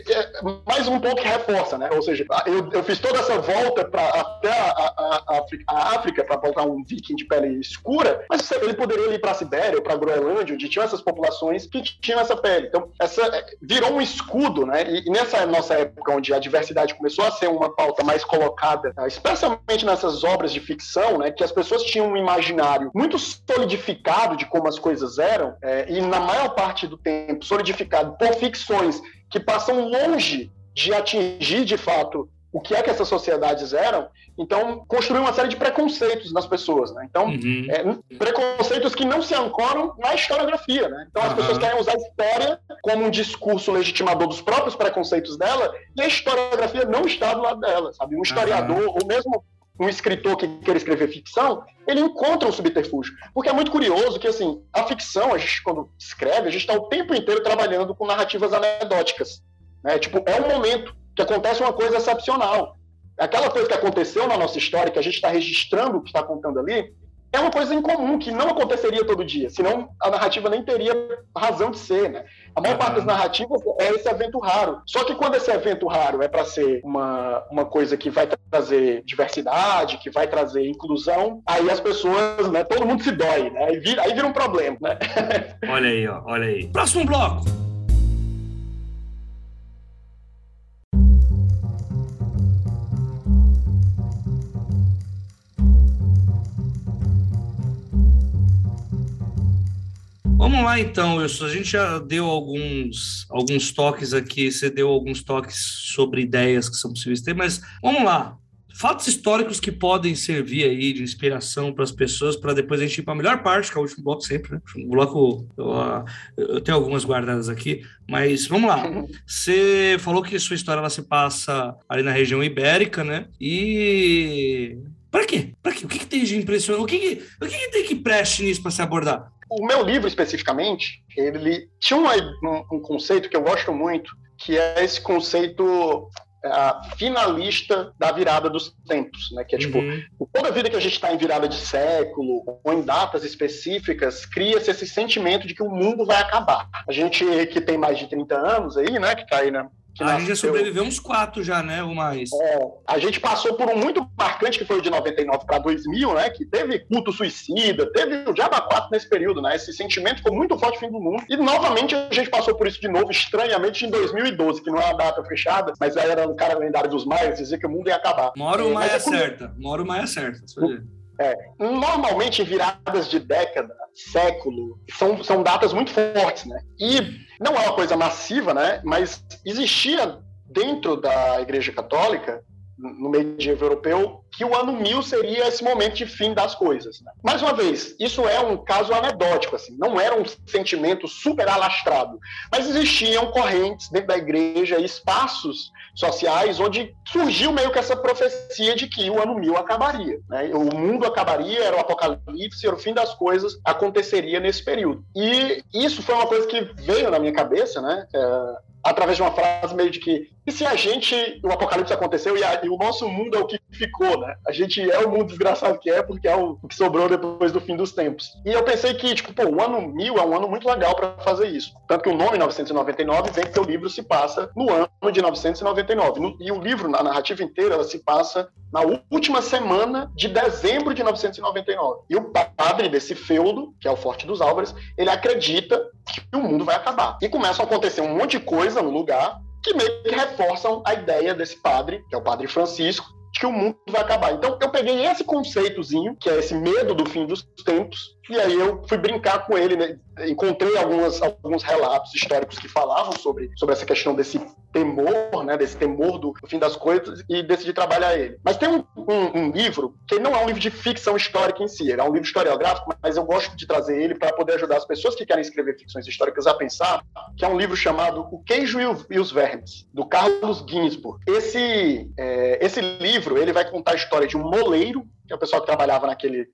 é, mais um ponto que reforça, né? Ou seja, eu, eu fiz toda essa volta para até a, a, a África, África para voltar um viking de pele escura, mas ele poderia ir para a Sibéria ou para a Groenlândia, onde tinham essas populações que tinham essa pele. Então, essa é, virou um escudo, né? E, e nessa nossa época, onde a diversidade começou a ser uma pauta mais colocada, né? especialmente nessas obras de ficção, né? Que as pessoas tinham um imaginário muito solidificado de como as coisas eram, é, e na maior parte do tempo solidificado por ficções que passam longe de atingir de fato o que é que essas sociedades eram, então construiu uma série de preconceitos nas pessoas, né? Então, uhum. é, preconceitos que não se ancoram na historiografia, né? Então, as uhum. pessoas querem usar a história como um discurso legitimador dos próprios preconceitos dela, e a historiografia não está do lado dela, sabe? Um historiador, uhum. ou mesmo um escritor que quer escrever ficção, ele encontra um subterfúgio. Porque é muito curioso que, assim, a ficção, a gente, quando escreve, a gente está o tempo inteiro trabalhando com narrativas anedóticas. Né? Tipo, é um momento que acontece uma coisa excepcional. Aquela coisa que aconteceu na nossa história, que a gente está registrando o que está contando ali, é uma coisa incomum, que não aconteceria todo dia, senão a narrativa nem teria razão de ser, né? A maior parte das narrativas é esse evento raro. Só que quando esse evento raro é para ser uma, uma coisa que vai trazer diversidade, que vai trazer inclusão, aí as pessoas, né, todo mundo se dói, né? Aí vira, aí vira um problema, né? olha aí, ó, olha aí. Próximo bloco. Vamos lá então, Wilson. A gente já deu alguns, alguns toques aqui, você deu alguns toques sobre ideias que são possíveis ter, mas vamos lá. Fatos históricos que podem servir aí de inspiração para as pessoas, para depois a gente ir para a melhor parte, que é o último bloco sempre, né? O bloco, eu, eu, tenho algumas guardadas aqui, mas vamos lá. Você falou que sua história ela se passa ali na região ibérica, né? E para quê? Para quê? O que, que, tem de impressionante? O que, que, o que, que tem que preste nisso para se abordar? O meu livro, especificamente, ele tinha um, um conceito que eu gosto muito, que é esse conceito é, finalista da virada dos tempos, né? Que é tipo, uhum. toda vida que a gente está em virada de século ou em datas específicas, cria-se esse sentimento de que o mundo vai acabar. A gente que tem mais de 30 anos aí, né? Que está aí na, a gente já sobreviveu uns quatro já, né? Ou mais. É, a gente passou por um muito marcante que foi o de 99 para 2000, né? Que teve culto suicida, teve o Diaba 4 nesse período, né? Esse sentimento ficou muito forte fim do mundo. E novamente a gente passou por isso de novo, estranhamente, em 2012, que não é uma data fechada, mas era um cara lendário dos maias, dizer que o mundo ia acabar. Mora o Maia é certa. Mora o Maia certa. É, normalmente, viradas de década, século, são, são datas muito fortes, né? E não é uma coisa massiva, né? Mas existia dentro da Igreja Católica, no medievo europeu, que o ano mil seria esse momento de fim das coisas. Né? Mais uma vez, isso é um caso anedótico, assim, não era um sentimento super alastrado, mas existiam correntes dentro da igreja, espaços sociais onde surgiu meio que essa profecia de que o ano mil acabaria. Né? O mundo acabaria, era o apocalipse, era o fim das coisas, aconteceria nesse período. E isso foi uma coisa que veio na minha cabeça, né? É, através de uma frase meio de que e se a gente, o apocalipse aconteceu e, a, e, o nosso mundo é o que ficou, né? A gente é o mundo desgraçado que é porque é o, que sobrou depois do fim dos tempos. E eu pensei que, tipo, pô, o ano mil é um ano muito legal para fazer isso. Tanto que o nome 999 vem que o livro se passa no ano de 999. No, e o livro, na narrativa inteira, ela se passa na última semana de dezembro de 999. E o padre desse feudo, que é o Forte dos Álvares, ele acredita que o mundo vai acabar. E começam a acontecer um monte de coisa no lugar que meio que reforçam a ideia desse padre, que é o padre Francisco, que o mundo vai acabar. Então eu peguei esse conceitozinho, que é esse medo do fim dos tempos, e aí eu fui brincar com ele, né? encontrei algumas, alguns relatos históricos que falavam sobre, sobre essa questão desse temor, né? desse temor do, fim das coisas, e decidi trabalhar ele. Mas tem um, um, um, livro que não é um livro de ficção histórica em si, é um livro historiográfico, mas eu gosto de trazer ele para poder ajudar as pessoas que querem escrever ficções históricas a pensar, que é um livro chamado O Queijo e os Vermes, do Carlos Ginsburg. Esse, é, esse livro ele vai contar a história de um moleiro que é o pessoal que trabalhava naquele.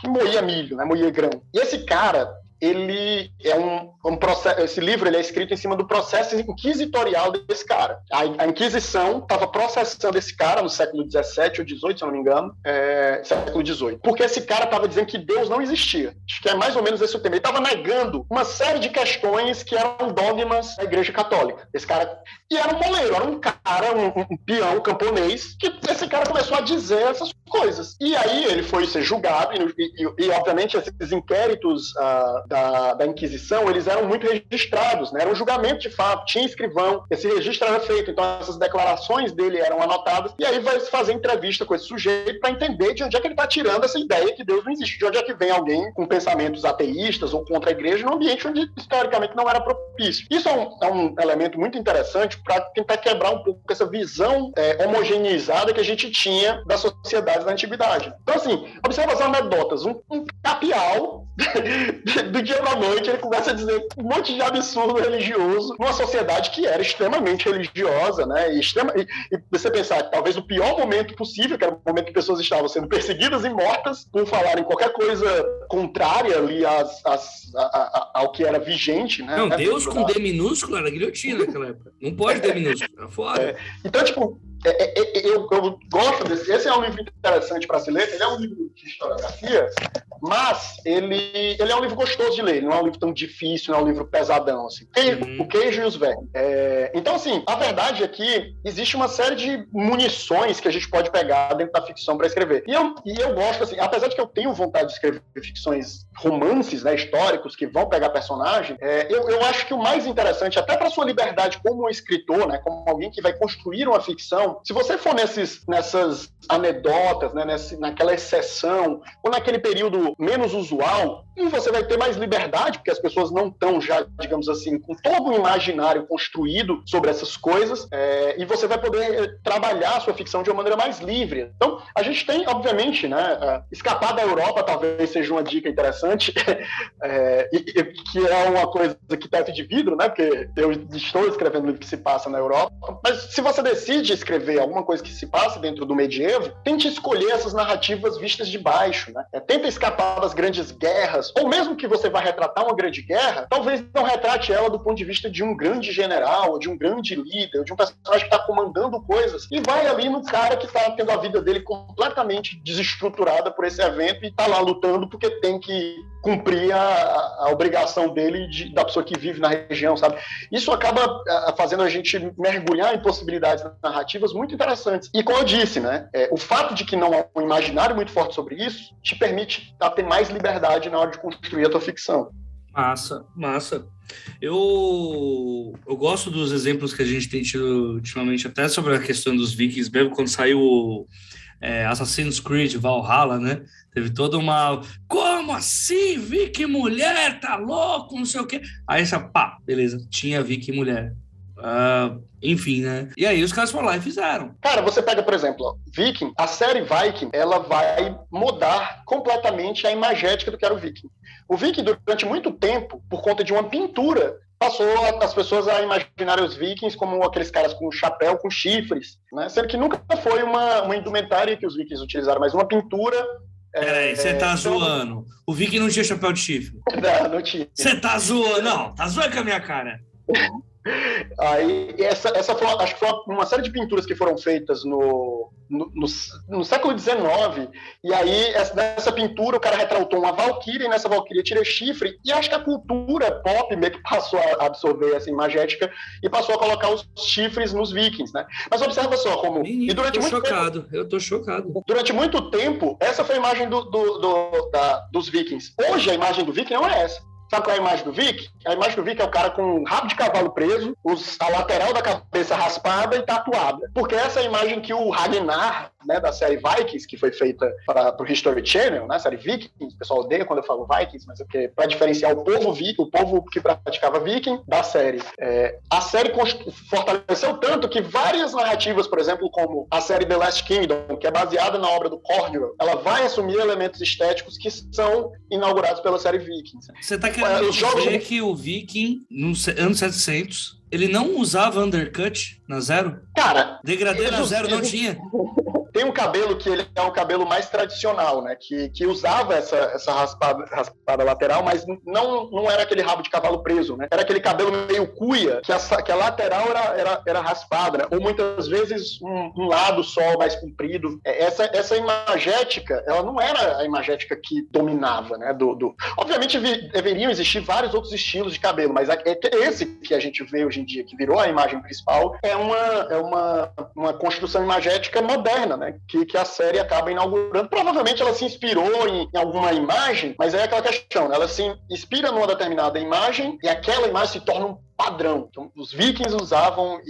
que moía milho, né? Moía grão. E esse cara, ele é um, um processo. Esse livro ele é escrito em cima do processo inquisitorial desse cara. A, a Inquisição estava processando esse cara no século XVII ou XVIII, se eu não me engano, é, século XVIII, porque esse cara estava dizendo que Deus não existia. Acho que é mais ou menos esse o tema. Ele estava negando uma série de questões que eram dogmas da Igreja Católica. Esse cara e era um moleiro, era um cara, um, um peão, camponês, que esse cara começou a dizer essas coisas. E aí ele foi ser julgado e, e, e obviamente esses inquéritos uh, da, da Inquisição, eles eram muito registrados, né? Era um julgamento de fato, tinha escrivão, esse registro era feito, então essas declarações dele eram anotadas, e aí vai se fazer entrevista com esse sujeito para entender de onde é que ele está tirando essa ideia que Deus não existe, de onde é que vem alguém com pensamentos ateístas ou contra a igreja num ambiente onde historicamente não era propício. Isso é um, é um elemento muito interessante para tentar quebrar um pouco essa visão é, homogeneizada que a gente tinha das sociedades da antiguidade. Então, assim, observa as anedotas. Um, um capial, do dia para noite, ele começa a dizer um monte de absurdo religioso numa sociedade que era extremamente religiosa, né? E, extrema, e, e você pensar que talvez o pior momento possível, que era o momento que pessoas estavam sendo perseguidas e mortas por falarem qualquer coisa contrária ali às, às, a, a, ao que era vigente, né? Não, Deus com D minúsculo era guilhotina naquela época. Não pode D minúsculo, era foda. É. Então, tipo, é, é, é, eu, eu, gosto desse. Esse é um livro interessante para se ler. Ele é um livro de historiografia, mas ele, ele é um livro gostoso de ler. Não é um livro tão difícil, não é um livro pesadão. Assim. Uhum. O queijo e os vermes. É, então, assim, a verdade é que existe uma série de munições que a gente pode pegar dentro da ficção para escrever. E eu, e eu gosto, assim, apesar de que eu tenho vontade de escrever ficções, romances né, históricos que vão pegar personagem, é, eu, eu acho que o mais interessante, até para sua liberdade como escritor, né, como alguém que vai construir uma ficção, se você for nesses, nessas anedotas, né, nesse, naquela exceção, ou naquele período menos usual, você vai ter mais liberdade, porque as pessoas não estão já, digamos assim, com todo o imaginário construído sobre essas coisas, é, e você vai poder trabalhar a sua ficção de uma maneira mais livre. Então, a gente tem, obviamente, né, escapar da Europa talvez seja uma dica interessante, é, e, que é uma coisa que teto de vidro, né, porque eu estou escrevendo livro que se passa na Europa, mas se você decide escrever alguma coisa que se passa dentro do medievo, tente escolher essas narrativas vistas de baixo, né? É, tenta escapar das grandes guerras, ou mesmo que você vá retratar uma grande guerra, talvez não retrate ela do ponto de vista de um grande general, ou de um grande líder, ou de um personagem que está comandando coisas, e vai ali no cara que está tendo a vida dele completamente desestruturada por esse evento e está lá lutando porque tem que cumprir a, a obrigação dele de, da pessoa que vive na região, sabe? Isso acaba fazendo a gente mergulhar em possibilidades narrativas muito interessantes. E como eu disse, né, é, o fato de que não há um imaginário muito forte sobre isso te permite ter mais liberdade na hora de construir a tua ficção. Massa, massa. Eu, eu gosto dos exemplos que a gente tem tido ultimamente, até sobre a questão dos vikings, mesmo quando saiu é, Assassin's Creed Valhalla, né? Teve toda uma. Como assim? Viking mulher? Tá louco? Não sei o quê. Aí essa, pá, beleza, tinha Viking mulher. Uh, enfim, né? E aí os caras foram lá e fizeram. Cara, você pega, por exemplo, Viking, a série Viking, ela vai mudar completamente a imagética do que era o Viking. O Viking, durante muito tempo, por conta de uma pintura passou as pessoas a imaginar os vikings como aqueles caras com chapéu, com chifres, né? Sendo que nunca foi uma, uma indumentária que os vikings utilizaram, mas uma pintura. Peraí, você é, tá então... zoando. O viking não tinha chapéu de chifre? Não, não tinha. Você tá zoando? Não, tá zoando com a minha cara. Aí, essa, essa foi, acho que foi uma série de pinturas que foram feitas no, no, no, no século XIX, e aí essa, nessa pintura o cara retratou uma valquíria, e nessa valquíria tira chifre, e acho que a cultura pop meio que passou a absorver essa imagética e passou a colocar os chifres nos vikings, né? Mas observa só como... Menino, e durante muito chocado, tempo, eu tô chocado. Durante muito tempo, essa foi a imagem do, do, do da, dos vikings. Hoje a imagem do viking não é essa. Sabe qual é a imagem do Vic? A imagem do Vic é o cara com um rabo de cavalo preso, os, a lateral da cabeça raspada e tatuada. Porque essa é a imagem que o Ragnar, né, da série Vikings, que foi feita para o History Channel, né, série Vikings, o pessoal odeia quando eu falo Vikings, mas é porque para diferenciar o povo Viking, o povo que praticava Viking da série. É, a série fortaleceu tanto que várias narrativas, por exemplo, como a série The Last Kingdom, que é baseada na obra do Cornwell, ela vai assumir elementos estéticos que são inaugurados pela série Vikings. Você tá querendo dizer jogos... que o Viking, nos anos 700, ele não usava undercut na zero? Cara... Degradê na zero não tinha? tem um cabelo que ele é um cabelo mais tradicional, né? Que, que usava essa, essa raspada, raspada lateral, mas não, não era aquele rabo de cavalo preso, né? Era aquele cabelo meio cuia, que a, que a lateral era, era, era raspada, né? ou muitas vezes um, um, lado só mais comprido. É, essa, essa imagética, ela não era a imagética que dominava, né? Do, do... Obviamente vi, deveriam existir vários outros estilos de cabelo, mas é esse que a gente vê hoje em dia, que virou a imagem principal, é uma, é uma, uma construção imagética moderna, né? Que, que a série acaba inaugurando. Provavelmente ela se inspirou em, em alguma imagem, mas é aquela questão, né? ela se inspira numa determinada imagem e aquela imagem se torna um padrão. Então, os vikings usavam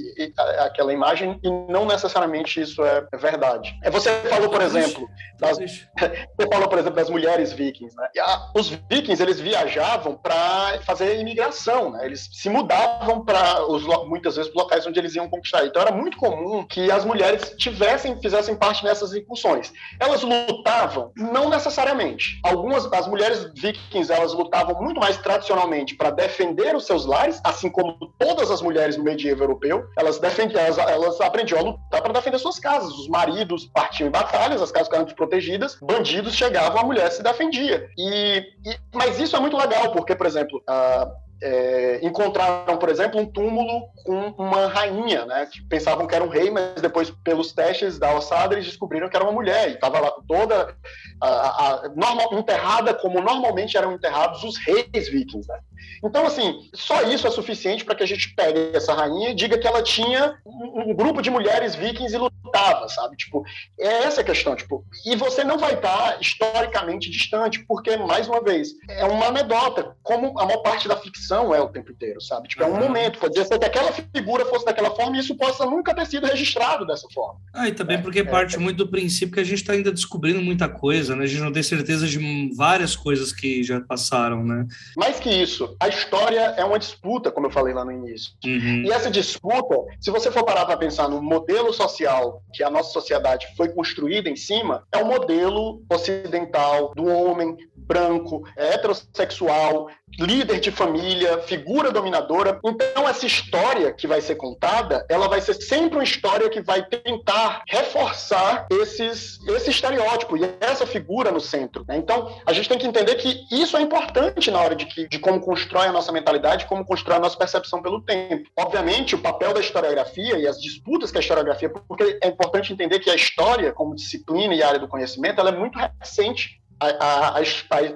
aquela imagem e não necessariamente isso é verdade. É, você falou, por exemplo, das, você falou, por exemplo, das mulheres vikings. Né? A, os vikings eles viajavam para fazer imigração, né? eles se mudavam para muitas vezes locais onde eles iam conquistar. Então era muito comum que as mulheres tivessem fizessem parte dessas incursões. Elas lutavam, não necessariamente. Algumas das mulheres vikings elas lutavam muito mais tradicionalmente para defender os seus lares, assim como todas as mulheres no medievo europeu, elas, defendiam, elas, elas aprendiam a lutar para defender suas casas. Os maridos partiam em batalhas, as casas ficavam desprotegidas, bandidos chegavam, a mulher se defendia. E, e mas isso é muito legal, porque, por exemplo, uh, é, encontraram, por exemplo, um túmulo com uma rainha, né? Que pensavam que era um rei, mas depois, pelos testes da ossada, eles descobriram que era uma mulher e estava lá toda a, a, normal, enterrada como normalmente eram enterrados os reis vikings, né? Então, assim, só isso é suficiente para que a gente pegue essa rainha e diga que ela tinha um, um grupo de mulheres vikings e lutava, sabe? Tipo, é essa a questão, tipo, e você não vai estar historicamente distante, porque, mais uma vez, é uma anedota, como a maior parte da ficção ficção é o tempo inteiro, sabe? Tipo, é um momento. Pode ser que aquela figura fosse daquela forma e isso possa nunca ter sido registrado dessa forma. Ah, e também é, porque é, parte é, muito do princípio que a gente está ainda descobrindo muita coisa, né? A gente não tem certeza de várias coisas que já passaram, né? Mais que isso, a história é uma disputa, como eu falei lá no início. Uhum. E essa disputa, se você for parar para pensar no modelo social que a nossa sociedade foi construída em cima, é o modelo ocidental do homem branco, heterossexual, líder de família, figura dominadora. Então, essa história que vai ser contada, ela vai ser sempre uma história que vai tentar reforçar esses, esse estereótipo e essa figura no centro. Né? Então, a gente tem que entender que isso é importante na hora de, que, de como constrói a nossa mentalidade, como constrói a nossa percepção pelo tempo. Obviamente, o papel da historiografia e as disputas que a historiografia, porque é importante entender que a história, como disciplina e área do conhecimento, ela é muito recente a, a, a,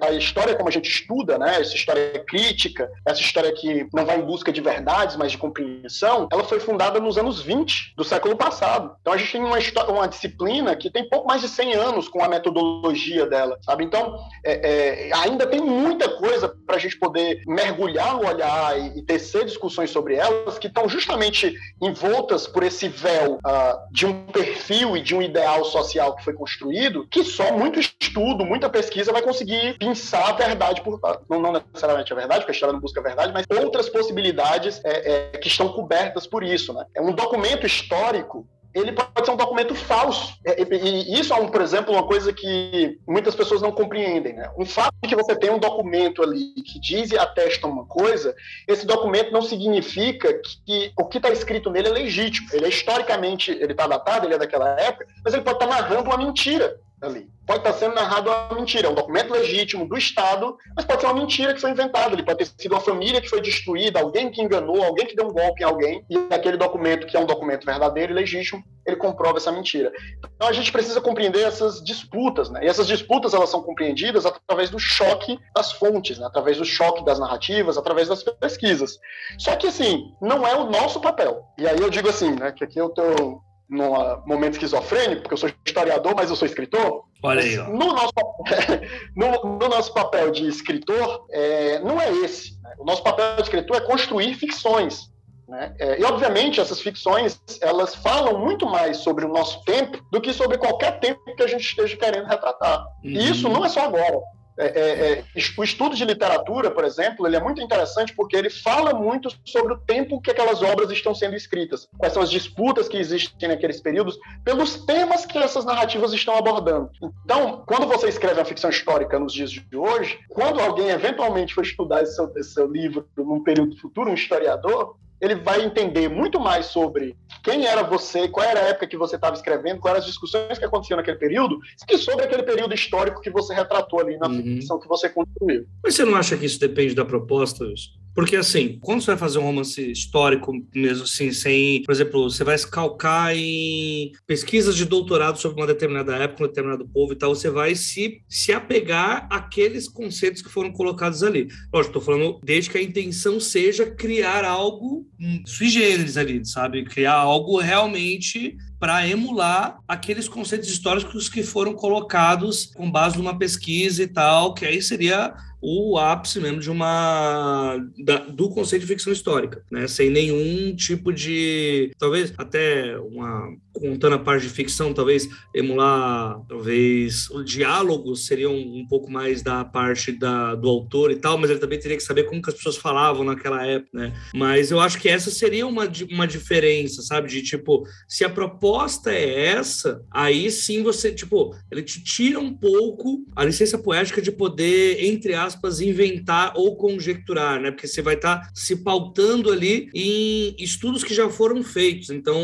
a, história como a gente estuda, né, essa história crítica, essa história que não vai em busca de verdades, mas de compreensão, ela foi fundada nos anos 20 do século passado. Então a gente tem uma, uma disciplina que tem pouco mais de 100 anos com a metodologia dela, sabe? Então é, é, ainda tem muita coisa para a gente poder mergulhar no olhar e, e, tecer discussões sobre elas que estão justamente envoltas por esse véu uh, de um perfil e de um ideal social que foi construído, que só muito estudo, muita pesquisa vai conseguir pensar a verdade por não, não necessariamente a verdade, porque a história não busca a verdade, mas outras possibilidades é, é, que estão cobertas por isso. Né? É um documento histórico ele pode ser um documento falso. É, e isso é, por exemplo, uma coisa que muitas pessoas não compreendem. Né? Um fato de que você tem um documento ali que diz e atesta uma coisa, esse documento não significa que o que está escrito nele é legítimo. Ele é historicamente, ele está datado, ele é daquela época, mas ele pode estar tá narrando uma mentira ali pode estar sendo narrado uma mentira, é um documento legítimo do Estado, mas pode ser uma mentira que foi inventada. Ele pode ter sido uma família que foi destruída, alguém que enganou, alguém que deu um golpe em alguém, e aquele documento, que é um documento verdadeiro e legítimo, ele comprova essa mentira. Então a gente precisa compreender essas disputas, né? E essas disputas elas são compreendidas através do choque das fontes, né? através do choque das narrativas, através das pesquisas. Só que assim, não é o nosso papel. E aí eu digo assim, né? Que aqui eu tô num momento esquizofrênico, porque eu sou historiador, mas eu sou escritor. Olha aí, ó. No nosso, no, no nosso papel de escritor, é, não é esse. Né? O nosso papel de escritor é construir ficções. Né? É, e, obviamente, essas ficções elas falam muito mais sobre o nosso tempo do que sobre qualquer tempo que a gente esteja querendo retratar. Uhum. E isso não é só agora. É, é, é, o estudo de literatura, por exemplo, ele é muito interessante porque ele fala muito sobre o tempo que aquelas obras estão sendo escritas, quais são as disputas que existem naqueles períodos, pelos temas que essas narrativas estão abordando. Então, quando você escreve uma ficção histórica nos dias de hoje, quando alguém eventualmente for estudar esse seu, esse seu livro num período futuro, um historiador, ele vai entender muito mais sobre quem era você, qual era a época que você estava escrevendo, quais eram as discussões que aconteciam naquele período, que sobre aquele período histórico que você retratou ali na uhum. ficção que você construiu. Mas você não acha que isso depende da proposta, Wilson? Porque, assim, quando você vai fazer um romance histórico, mesmo assim, sem, por exemplo, você vai se calcar em pesquisas de doutorado sobre uma determinada época, um determinado povo e tal, você vai se, se apegar àqueles conceitos que foram colocados ali. Lógico, estou falando desde que a intenção seja criar algo sui generis ali, sabe? Criar algo realmente para emular aqueles conceitos históricos que foram colocados com base numa pesquisa e tal, que aí seria o ápice mesmo de uma da, do conceito de ficção histórica, né? Sem nenhum tipo de talvez até uma contando a parte de ficção, talvez emular, talvez o diálogo seria um, um, pouco mais da parte da, do autor e tal, mas ele também teria que saber como que as pessoas falavam naquela época, né? Mas eu acho que essa seria uma, uma diferença, sabe? De tipo, se a proposta é essa, aí sim você, tipo, ele te tira um pouco a licença poética de poder, entre aspas, inventar ou conjecturar, né? Porque você vai estar tá se pautando ali em estudos que já foram feitos. Então,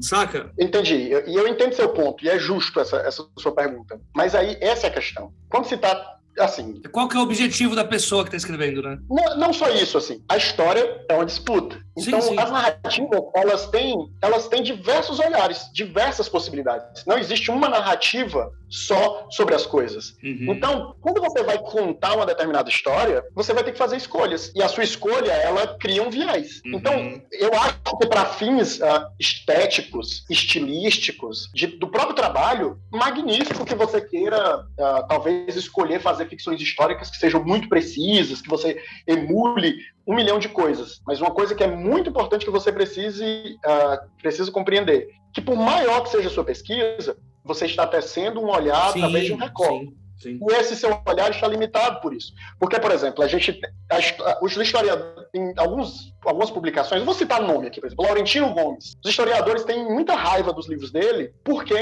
saca? Entendi. E eu entendo seu ponto, e é justo essa, essa sua pergunta. Mas aí, essa é a questão. Quando se está assim. Qual que é o objetivo da pessoa que está escrevendo, né? Não, não, só isso, assim. A história é uma disputa. Então, sim, sim. as narrativas, elas têm, elas têm diversos olhares, diversas possibilidades. Não existe uma narrativa só sobre as coisas. Uhum. Então, quando você vai contar uma determinada história, você vai ter que fazer escolhas. E a sua escolha, ela cria um viés. Uhum. Então, eu acho que para fins uh, estéticos, estilísticos, de, do próprio trabalho, magnífico que você queira, uh, talvez, escolher fazer ficções históricas que sejam muito precisas, que você emule um milhão de coisas. Mas uma coisa que é muito importante que você precise, uh, precisa compreender, que por maior que seja a sua pesquisa, você está tecendo um olhar sim, através de um recorte. Sim. E esse seu olhar está limitado por isso. Porque, por exemplo, a gente. A, os historiadores. Em alguns, algumas publicações, vou citar nome aqui, por exemplo, Laurentino Gomes. Os historiadores têm muita raiva dos livros dele, porque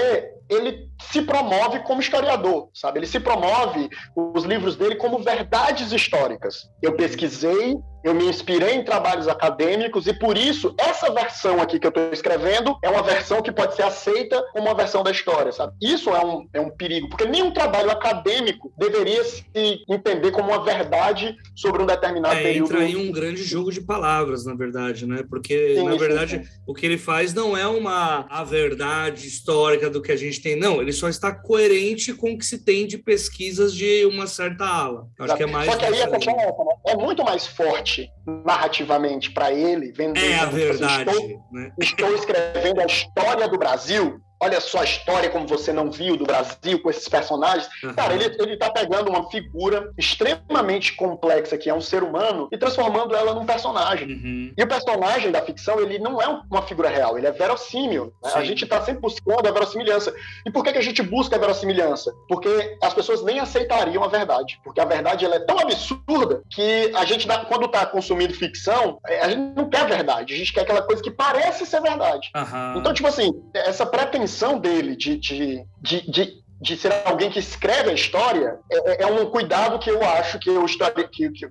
ele se promove como historiador, sabe? Ele se promove os livros dele como verdades históricas. Eu pesquisei, eu me inspirei em trabalhos acadêmicos e por isso essa versão aqui que eu estou escrevendo é uma versão que pode ser aceita como uma versão da história, sabe? Isso é um, é um perigo, porque nenhum trabalho acadêmico deveria se entender como uma verdade sobre um determinado é, período. Entra aí um grande jogo de palavras, na verdade, né? Porque, sim, na verdade, sim, o que ele faz não é uma a verdade histórica do que a gente tem, não. Ele só está coerente com o que se tem de pesquisas de uma certa ala. Acho que é mais. Só que aí a questão é, né? é muito mais forte narrativamente para ele, vendendo. É a verdade. Estou, né? estou escrevendo a história do Brasil olha só a história como você não viu do Brasil com esses personagens. Uhum. Cara, ele, ele tá pegando uma figura extremamente complexa, que é um ser humano, e transformando ela num personagem. Uhum. E o personagem da ficção, ele não é uma figura real, ele é verossímil. Né? A gente tá sempre buscando a verossimilhança. E por que, que a gente busca a verossimilhança? Porque as pessoas nem aceitariam a verdade. Porque a verdade ela é tão absurda que a gente, quando tá consumindo ficção, é, a gente não quer a verdade. A gente quer aquela coisa que parece ser verdade. Uhum. Então, tipo assim, essa pretensão intenção dele de, de, de, de, de ser alguém que escreve a história é, é, é um cuidado que eu acho que, eu, que, que, que,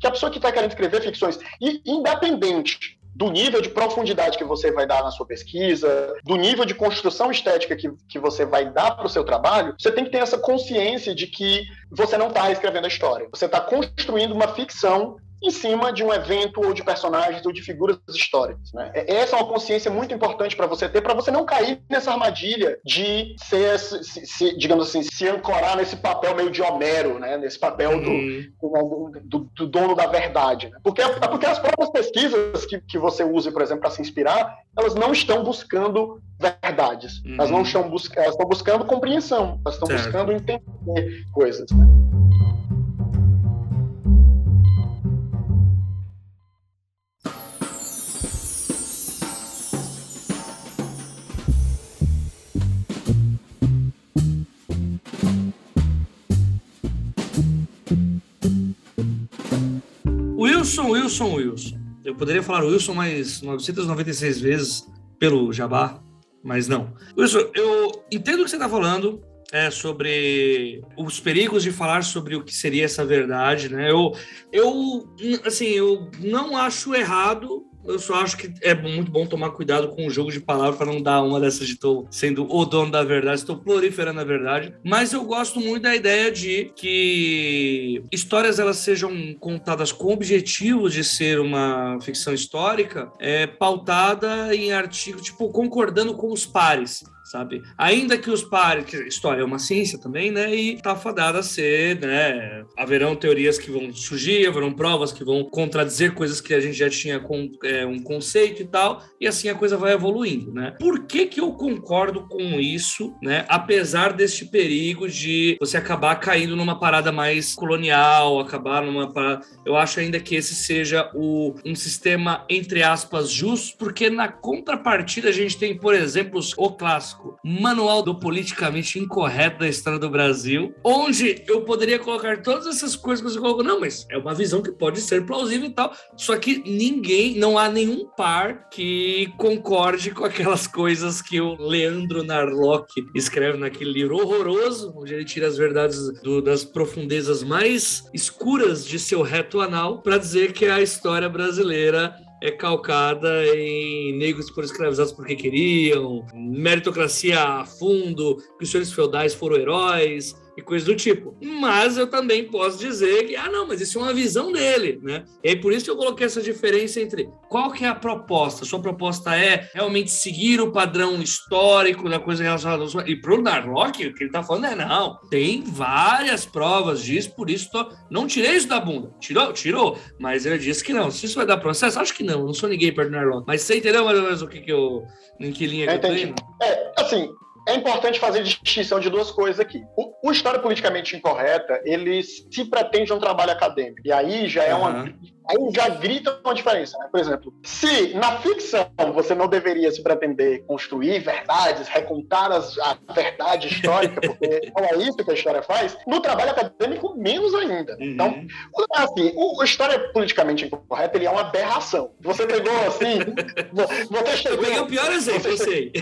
que a pessoa que está querendo escrever ficções, e independente do nível de profundidade que você vai dar na sua pesquisa, do nível de construção estética que, que você vai dar para o seu trabalho, você tem que ter essa consciência de que você não está escrevendo a história. Você está construindo uma ficção em cima de um evento ou de personagens ou de figuras históricas. Né? Essa é uma consciência muito importante para você ter, para você não cair nessa armadilha de ser, se, se, digamos assim, se ancorar nesse papel meio de Homero, né? nesse papel uhum. do, do, do, dono da verdade. Né? Porque, porque as próprias pesquisas que, que você usa, por exemplo, para se inspirar, elas não estão buscando verdades. Uhum. Elas não estão, bus elas estão buscando compreensão, elas estão certo. buscando entender coisas. Né? Wilson, Wilson, Wilson. Eu poderia falar Wilson mais 996 vezes pelo Jabá, mas não. Wilson, eu entendo o que você está falando é, sobre os perigos de falar sobre o que seria essa verdade, né? Eu, eu, assim, eu não acho errado Eu só acho que é muito bom tomar cuidado com o jogo de palavras para não dar uma dessas de estou sendo o dono da verdade, estou proliferando a verdade. Mas eu gosto muito da ideia de que histórias elas sejam contadas com o objetivo de ser uma ficção histórica, é pautada em artigo, tipo, concordando com os pares sabe? Ainda que os pares, que história é uma ciência também, né? E tá fadada a ser, né? Haverão teorias que vão surgir, haverão provas que vão contradizer coisas que a gente já tinha com é, um conceito e tal, e assim a coisa vai evoluindo, né? Por que que eu concordo com isso, né? Apesar deste perigo de você acabar caindo numa parada mais colonial, acabar numa parada... Eu acho ainda que esse seja o, um sistema, entre aspas, justo, porque na contrapartida a gente tem, por exemplo, o clássico clássico Manual do Politicamente Incorreto da História do Brasil, onde eu poderia colocar todas essas coisas que você colocou. Não, mas é uma visão que pode ser plausível e tal. Só que ninguém, não há nenhum par que concorde com aquelas coisas que o Leandro Narlock escreve naquele livro horroroso, onde ele tira as verdades do, das profundezas mais escuras de seu reto anal para dizer que a história brasileira é calcada em negros foram escravizados porque queriam, meritocracia a fundo, que os senhores feudais foram heróis, e coisas do tipo. Mas eu também posso dizer que, ah, não, mas isso é uma visão dele, né? E aí por isso que eu coloquei essa diferença entre qual que é a proposta. Sua proposta é realmente seguir o padrão histórico da coisa relacionada ao... E pro Narlock, o que ele tá falando é, não, tem várias provas disso, por isso tô... não tirei isso da bunda. Tirou? Tirou. Mas ele disse que não. Se isso vai dar processo, acho que não. Não sou ninguém perto do Narlock. Mas você entendeu mais ou menos o que que eu... Em que linha que eu, eu tô É, assim, é importante fazer distinção de duas coisas aqui. O, o História Politicamente Incorreta, ele se pretende um trabalho acadêmico. E aí já é uhum. uma Aí já grita uma diferença, né? Por exemplo, se na ficção você não deveria se pretender construir verdades, recontar as, a verdade histórica, porque não é isso que a história faz, no trabalho acadêmico, menos ainda. Uhum. Então, assim, o, a história politicamente incorreta ele é uma aberração. Você pegou assim. Você chegou, Eu peguei o pior exemplo, você, eu sei.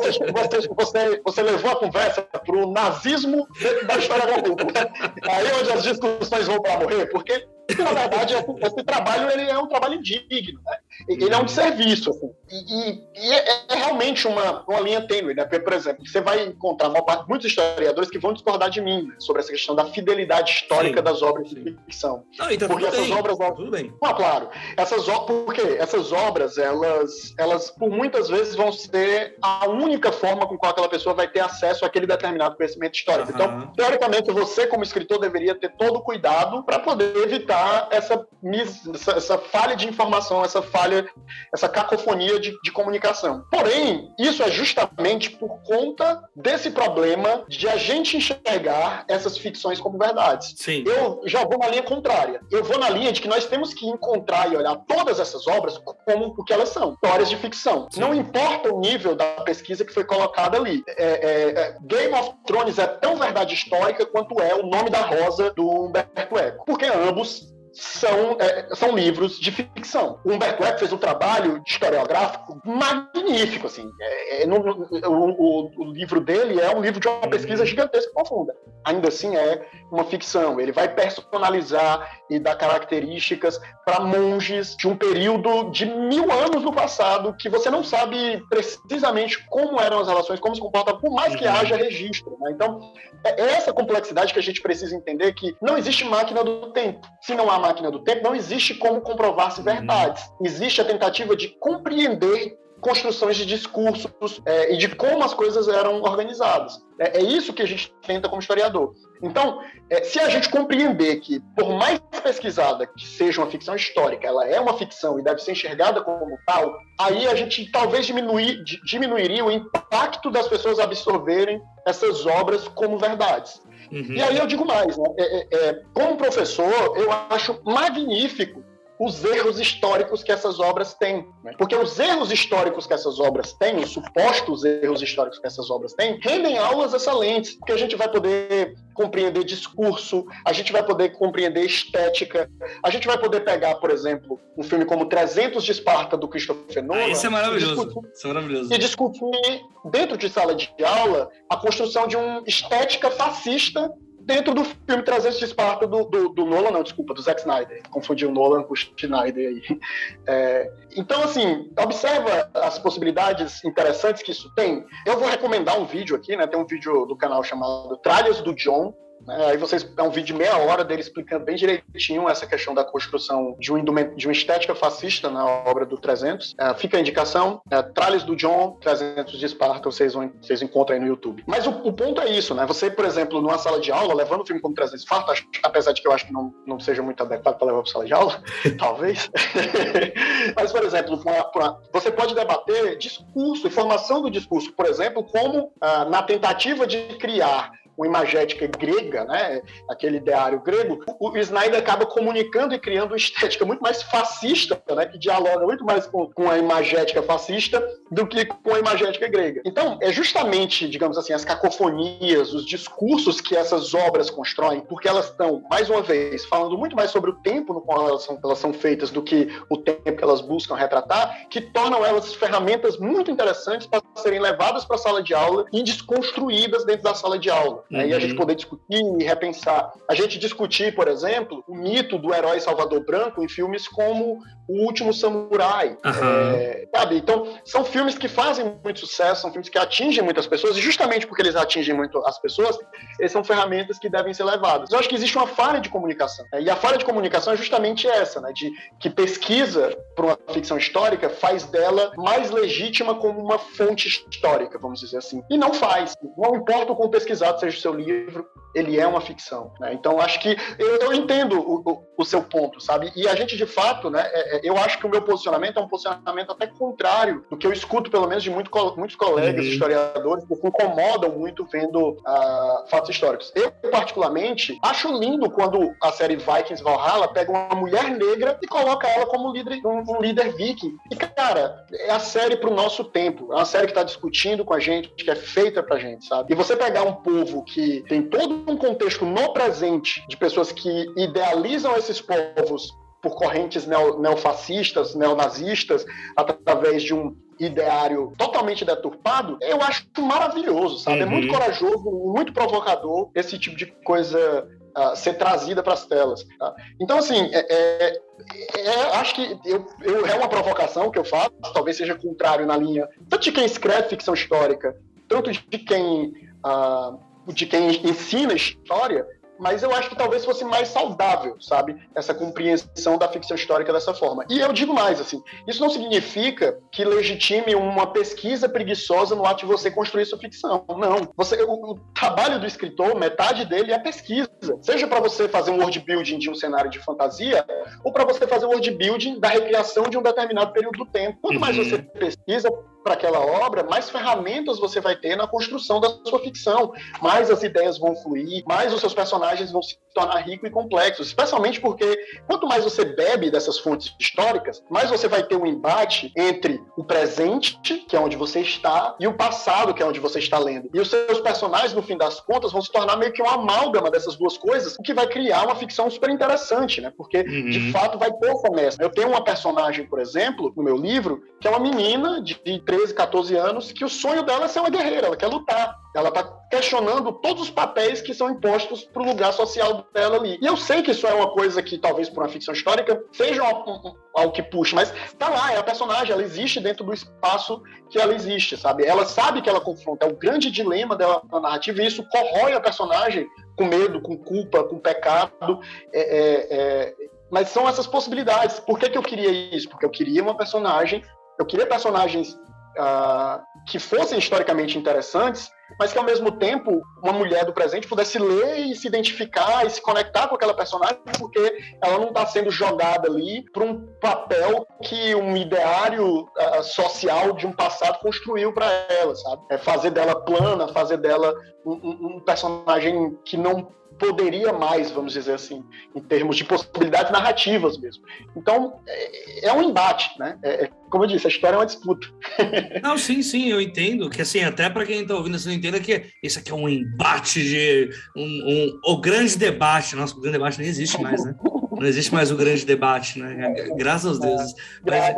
Você, você, você, levou a conversa para o nazismo dentro da história da cultura. Aí é onde as discussões vão para morrer, porque na verdade, esse, esse, trabalho ele é um trabalho indigno, né? ele é um serviço. Assim. E, e é, é, realmente uma, uma linha tênue. Né? Por exemplo, você vai encontrar uma parte, muitos historiadores que vão discordar de mim né? sobre essa questão da fidelidade histórica sim, das obras sim. de ficção. Não, então porque essas bem. obras. Tudo bem. Ah, claro. Essas, porque essas obras, elas, elas, por muitas vezes, vão ser a única forma com qual aquela pessoa vai ter acesso àquele determinado conhecimento histórico. Uhum. Então, teoricamente, você, como escritor, deveria ter todo o cuidado para poder evitar essa, essa, essa, falha de informação, essa falha, essa cacofonia de, de comunicação. Porém, isso é justamente por conta desse problema de a gente enxergar essas ficções como verdades. Sim. Eu já vou na linha contrária. Eu vou na linha de que nós temos que encontrar e olhar todas essas obras como o que elas são, histórias de ficção. Sim. Não importa o nível da pesquisa que foi colocada ali. É, é, é, Game of Thrones é tão verdade histórica quanto é o nome da rosa do Humberto Eco, porque ambos são, é, são livros de ficção. O Humberto Eco fez um trabalho historiográfico magnífico, assim. É, é, no, o, o, livro dele é um livro de uma pesquisa gigantesca e profunda. Ainda assim é uma ficção. Ele vai personalizar e dar características para monges de um período de mil anos no passado que você não sabe precisamente como eram as relações, como se comportavam, por mais que uhum. haja registro. Né? Então, é essa complexidade que a gente precisa entender que não existe máquina do tempo. Se não há máquina do tempo, não existe como comprovar-se uhum. verdades. Existe a tentativa de compreender construções de discursos é, e de como as coisas eram organizadas. É, é, isso que a gente tenta como historiador. Então, é, se a gente compreender que, por mais pesquisada que seja uma ficção histórica, ela é uma ficção e deve ser enxergada como tal, aí a gente talvez diminuir, diminuiria o impacto das pessoas absorverem essas obras como verdades. Uhum. E aí eu digo mais, né? É, é, é, como professor, eu acho magnífico os erros históricos que essas obras têm. Né? Porque os erros históricos que essas obras têm, os supostos erros históricos que essas obras têm, rendem aulas excelentes, porque a gente vai poder compreender discurso, a gente vai poder compreender estética, a gente vai poder pegar, por exemplo, um filme como 300 de Esparta, do Christopher Nolan. Ah, isso é maravilhoso. E discutir, isso é maravilhoso. E discutir, dentro de sala de aula, a construção de uma estética fascista dentro do filme 300 de Esparta do, do, do, Nolan, não, desculpa, do Zack Snyder. Confundi o Nolan com o Schneider aí. É, então, assim, observa as possibilidades interessantes que isso tem. Eu vou recomendar um vídeo aqui, né? Tem um vídeo do canal chamado Tralhas do John, né? Aí vocês é um vídeo de meia hora dele explicando bem direitinho essa questão da construção de, um de uma estética fascista na obra do 300. É, fica a indicação, é, Tralhas do John, 300 de Esparta, vocês, vão, vocês encontram aí no YouTube. Mas o, o, ponto é isso, né? Você, por exemplo, numa sala de aula, levando o filme como 300 de Esparta, apesar de que eu acho que não, não seja muito adequado para levar para sala de aula, talvez. Mas, por exemplo, você pode debater discurso e formação do discurso, por exemplo, como ah, na tentativa de criar uma imagética grega, né, aquele ideário grego, o Snyder acaba comunicando e criando uma estética muito mais fascista, né, que dialoga muito mais com, com a imagética fascista do que com a imagética grega. Então, é justamente, digamos assim, as cacofonias, os discursos que essas obras constroem, porque elas estão, mais uma vez, falando muito mais sobre o tempo no qual elas são, elas são feitas do que o tempo que elas buscam retratar, que tornam elas ferramentas muito interessantes para serem levadas para a sala de aula e desconstruídas dentro da sala de aula. Uhum. E a gente uhum. poder discutir e repensar. A gente discutir, por exemplo, o mito do herói Salvador Branco em filmes como O Último Samurai. Uhum. É, sabe? Então, são filmes que fazem muito sucesso, são filmes que atingem muitas pessoas, e justamente porque eles atingem muito as pessoas, eles são ferramentas que devem ser levadas. Eu acho que existe uma falha de comunicação. Né? E a falha de comunicação é justamente essa, né? De que pesquisa para uma ficção histórica faz dela mais legítima como uma fonte histórica, vamos dizer assim. E não faz. Não importa o quão pesquisado seja seu livro, ele é uma ficção. Né? Então, acho que eu, eu entendo o, o, o, seu ponto, sabe? E a gente, de fato, né, é, é, eu acho que o meu posicionamento é um posicionamento até contrário do que eu escuto, pelo menos, de muito, muitos colegas uhum. historiadores que se incomodam muito vendo uh, fatos históricos. Eu, particularmente, acho lindo quando a série Vikings Valhalla pega uma mulher negra e coloca ela como líder, um, um líder viking. E, cara, é a série para o nosso tempo. É uma série que está discutindo com a gente, que é feita pra gente, sabe? E você pegar um povo que tem todo um contexto no presente de pessoas que idealizam esses povos por correntes neofascistas, neonazistas, através de um ideário totalmente deturpado, eu acho maravilhoso, sabe? Uhum. É muito uhum. corajoso, muito provocador esse tipo de coisa uh, ser trazida para as telas. Tá? Então, assim, é, é, é, acho que eu, eu, é uma provocação que eu faço, talvez seja contrário na linha tanto de quem escreve ficção histórica, tanto de quem uh, de quem ensina história, mas eu acho que talvez fosse mais saudável, sabe? Essa compreensão da ficção histórica dessa forma. E eu digo mais, assim, isso não significa que legitime uma pesquisa preguiçosa no ato de você construir sua ficção. Não. Você, o, o trabalho do escritor, metade dele é pesquisa. Seja para você fazer um world building de um cenário de fantasia, ou para você fazer um world building da recriação de um determinado período do tempo. Quanto uhum. mais você pesquisa, para aquela obra, mais ferramentas você vai ter na construção da sua ficção. Mais as ideias vão fluir, mais os seus personagens vão se tornar ricos e complexos. Especialmente porque quanto mais você bebe dessas fontes históricas, mais você vai ter um embate entre o presente, que é onde você está, e o passado, que é onde você está lendo. E os seus personagens, no fim das contas, vão se tornar meio que uma amálgama dessas duas coisas, o que vai criar uma ficção super interessante, né? Porque, uhum. de fato, vai ter o comércio. Eu tenho uma personagem, por exemplo, no meu livro, que é uma menina de 13, 14 anos, que o sonho dela é ser uma guerreira, ela quer lutar. Ela está questionando todos os papéis que são impostos para o lugar social dela ali. E eu sei que isso é uma coisa que, talvez por uma ficção histórica, seja algo que puxa, mas tá lá, é a personagem, ela existe dentro do espaço que ela existe, sabe? Ela sabe que ela confronta, é o grande dilema dela na narrativa, e isso corrói a personagem com medo, com culpa, com pecado. É, é, é... Mas são essas possibilidades. Por que, que eu queria isso? Porque eu queria uma personagem, eu queria personagens uh, que fossem historicamente interessantes, mas que ao mesmo tempo uma mulher do presente pudesse ler e se identificar e se conectar com aquela personagem, porque ela não está sendo jogada ali para um papel que um ideário uh, social de um passado construiu para ela, sabe? É fazer dela plana, fazer dela um, um, um personagem que não poderia mais, vamos dizer assim, em termos de possibilidades narrativas mesmo. Então, é, é um embate, né? É, é, como eu disse, a história é uma disputa. Não, sim, sim, eu entendo que, assim, até para quem está ouvindo, você não entenda que isso aqui é um embate de... Um, um, o grande debate, nossa, o grande debate nem existe mais, né? Não existe mais o grande debate, né? Graças aos deuses. Mas,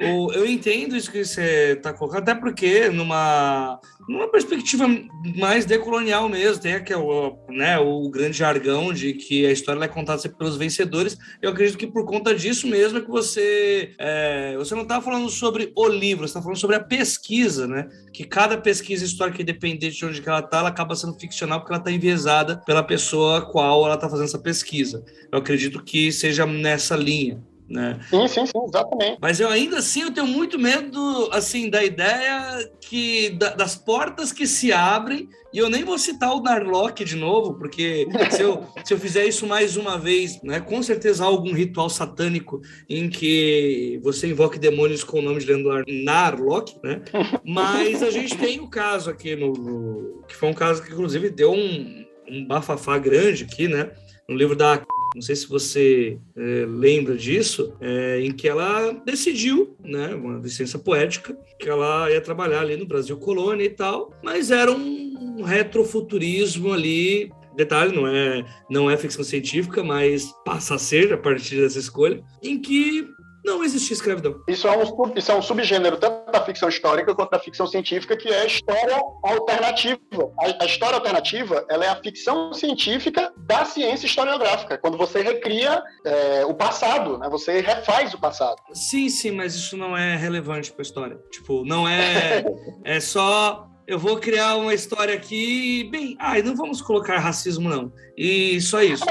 o, eu entendo isso que você está colocando, até porque numa numa perspectiva mais decolonial mesmo, tem aquele, né, o grande jargão de que a história é contada sempre pelos vencedores. Eu acredito que por conta disso mesmo é que você é, você não está falando sobre o livro, você está falando sobre a pesquisa, né? Que cada pesquisa histórica, independente de onde ela está, ela acaba sendo ficcional porque ela está enviesada pela pessoa a qual ela está fazendo essa pesquisa. Eu acredito que seja nessa linha. Né? Sim, sim, sim, exatamente. Mas eu ainda assim eu tenho muito medo assim da ideia que da, das portas que se abrem e eu nem vou citar o Narlock de novo, porque se eu, se eu fizer isso mais uma vez, né, com certeza há algum ritual satânico em que você invoque demônios com o nome de Leandro Narlock, né? Mas a gente tem o um caso aqui no, no, que foi um caso que inclusive deu um, um bafafá grande aqui, né? No livro da não sei se você é, lembra disso, é, em que ela decidiu, né, uma licença poética, que ela ia trabalhar ali no Brasil Colônia e tal, mas era um retrofuturismo ali. Detalhe, não é, não é ficção científica, mas passa a ser a partir dessa escolha, em que não existia escravidão. Isso é um, isso é um subgênero tanto da ficção histórica quanto da ficção científica, que é a história alternativa. A, a, história alternativa ela é a ficção científica da ciência historiográfica, quando você recria é, o passado, né? você refaz o passado. Sim, sim, mas isso não é relevante para a história. Tipo, não é. é só eu vou criar uma história aqui, bem, ai, não vamos colocar racismo, não. E só isso.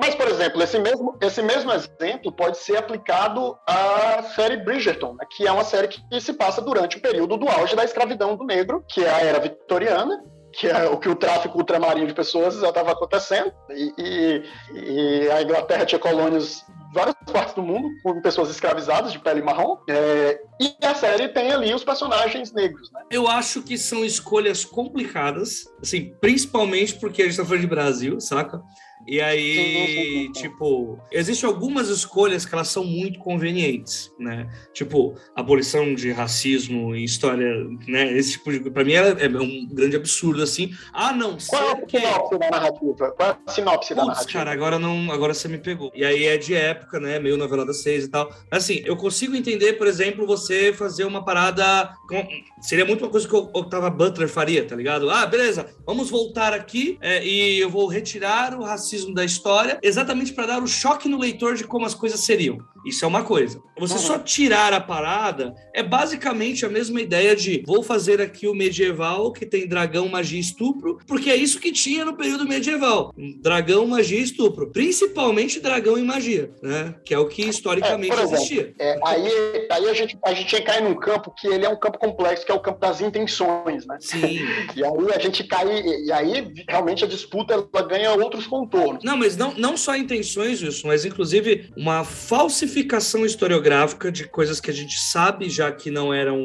Mas, por exemplo, esse mesmo, esse mesmo exemplo pode ser aplicado à série Bridgerton, né, que é uma série que se passa durante o período do auge da escravidão do negro, que é a era vitoriana, que é o que o tráfico ultramarino de pessoas já estava acontecendo, e, e, e, a Inglaterra tinha colônias em várias partes do mundo, com pessoas escravizadas de pele marrom, é, e a série tem ali os personagens negros. Né? Eu acho que são escolhas complicadas, assim, principalmente porque a gente está falando de Brasil, saca? E aí, tipo, existem algumas escolhas que elas são muito convenientes, né? Tipo, abolição de racismo em história, né? Esse tipo de para mim é, é, um grande absurdo assim. Ah, não, Qual é a sinopse da narrativa? Qual é a sinopse da narrativa? cara, agora não, agora você me pegou. E aí é de época, né? Meio novela das seis e tal. Assim, eu consigo entender, por exemplo, você fazer uma parada com... seria muito uma coisa que o Octava Butler faria, tá ligado? Ah, beleza, vamos voltar aqui é, e eu vou retirar o racismo da história, exatamente para dar o choque no leitor de como as coisas seriam. Isso é uma coisa. Você só tirar a parada é basicamente a mesma ideia de vou fazer aqui o medieval que tem dragão, magia e estupro, porque é isso que tinha no período medieval. Dragão, magia e estupro. Principalmente dragão e magia, né? Que é o que historicamente é, exemplo, existia. É, aí aí a, gente, a gente cai num campo que ele é um campo complexo, que é o campo das intenções, né? Sim. e aí a gente cai, e aí realmente a disputa ela ganha outros contornos. Não, mas não, não só intenções, Wilson, mas inclusive uma falsificação historiográfica de coisas que a gente sabe já que não eram.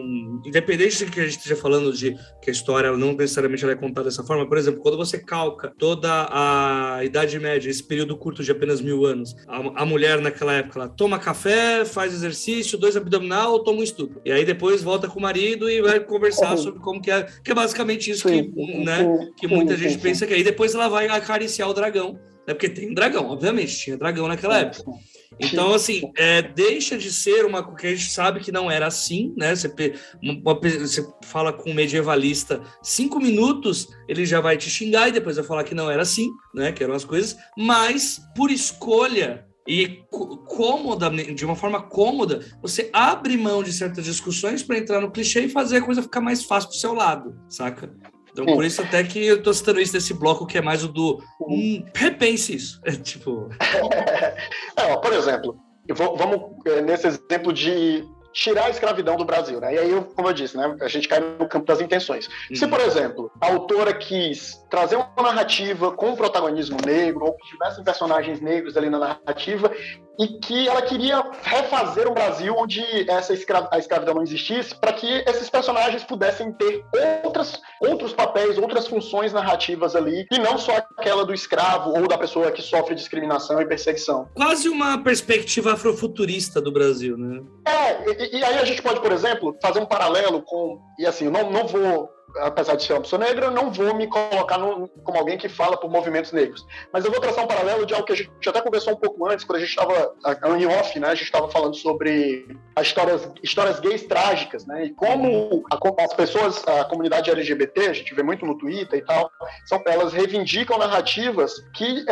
Independente de que a gente esteja falando de que a história não necessariamente ela é contada dessa forma, por exemplo, quando você calca toda a Idade Média, esse período curto de apenas mil anos, a, a mulher naquela época ela toma café, faz exercício, dois abdominal, toma um estupro. E aí depois volta com o marido e vai conversar uhum. sobre como que é. Que é basicamente isso sim, que, né, sim, que muita sim, gente pensa que aí depois ela vai acariciar o dragão. Né, porque tem dragão, obviamente, tinha dragão naquela época. Então, assim, é, deixa de ser uma que a gente sabe que não era assim, né? Você, uma, você fala com um medievalista cinco minutos, ele já vai te xingar e depois vai falar que não era assim, né? Que eram as coisas, mas por escolha e cômoda, de uma forma cômoda, você abre mão de certas discussões para entrar no clichê e fazer a coisa ficar mais fácil pro seu lado, saca? Então, por isso até que eu tô citando isso desse bloco que é mais o do hum, repense isso. É, tipo. é, ó, por exemplo, vou, vamos é, nesse exemplo de tirar a escravidão do Brasil, né? E aí, como eu disse, né, a gente cai no campo das intenções. Uhum. Se, por exemplo, a autora quis trazer uma narrativa com um protagonismo negro, ou que tivessem personagens negros ali na narrativa, e que ela queria refazer um Brasil onde essa escra a escravidão não existisse, para que esses personagens pudessem ter outras, outros papéis, outras funções narrativas ali, e não só aquela do escravo ou da pessoa que sofre discriminação e perseguição. Quase uma perspectiva afrofuturista do Brasil, né? É, e, aí a gente pode, por exemplo, fazer um paralelo com, e assim, não, não vou apesar de ser uma pessoa negra, não vou me colocar no, como alguém que fala por movimentos negros. Mas eu vou traçar um paralelo de algo que a gente até conversou um pouco antes, quando a gente estava em off, né? A gente estava falando sobre as histórias, histórias gays trágicas, né? E como a, as pessoas, a comunidade LGBT, a gente vê muito no Twitter e tal, são, elas reivindicam narrativas que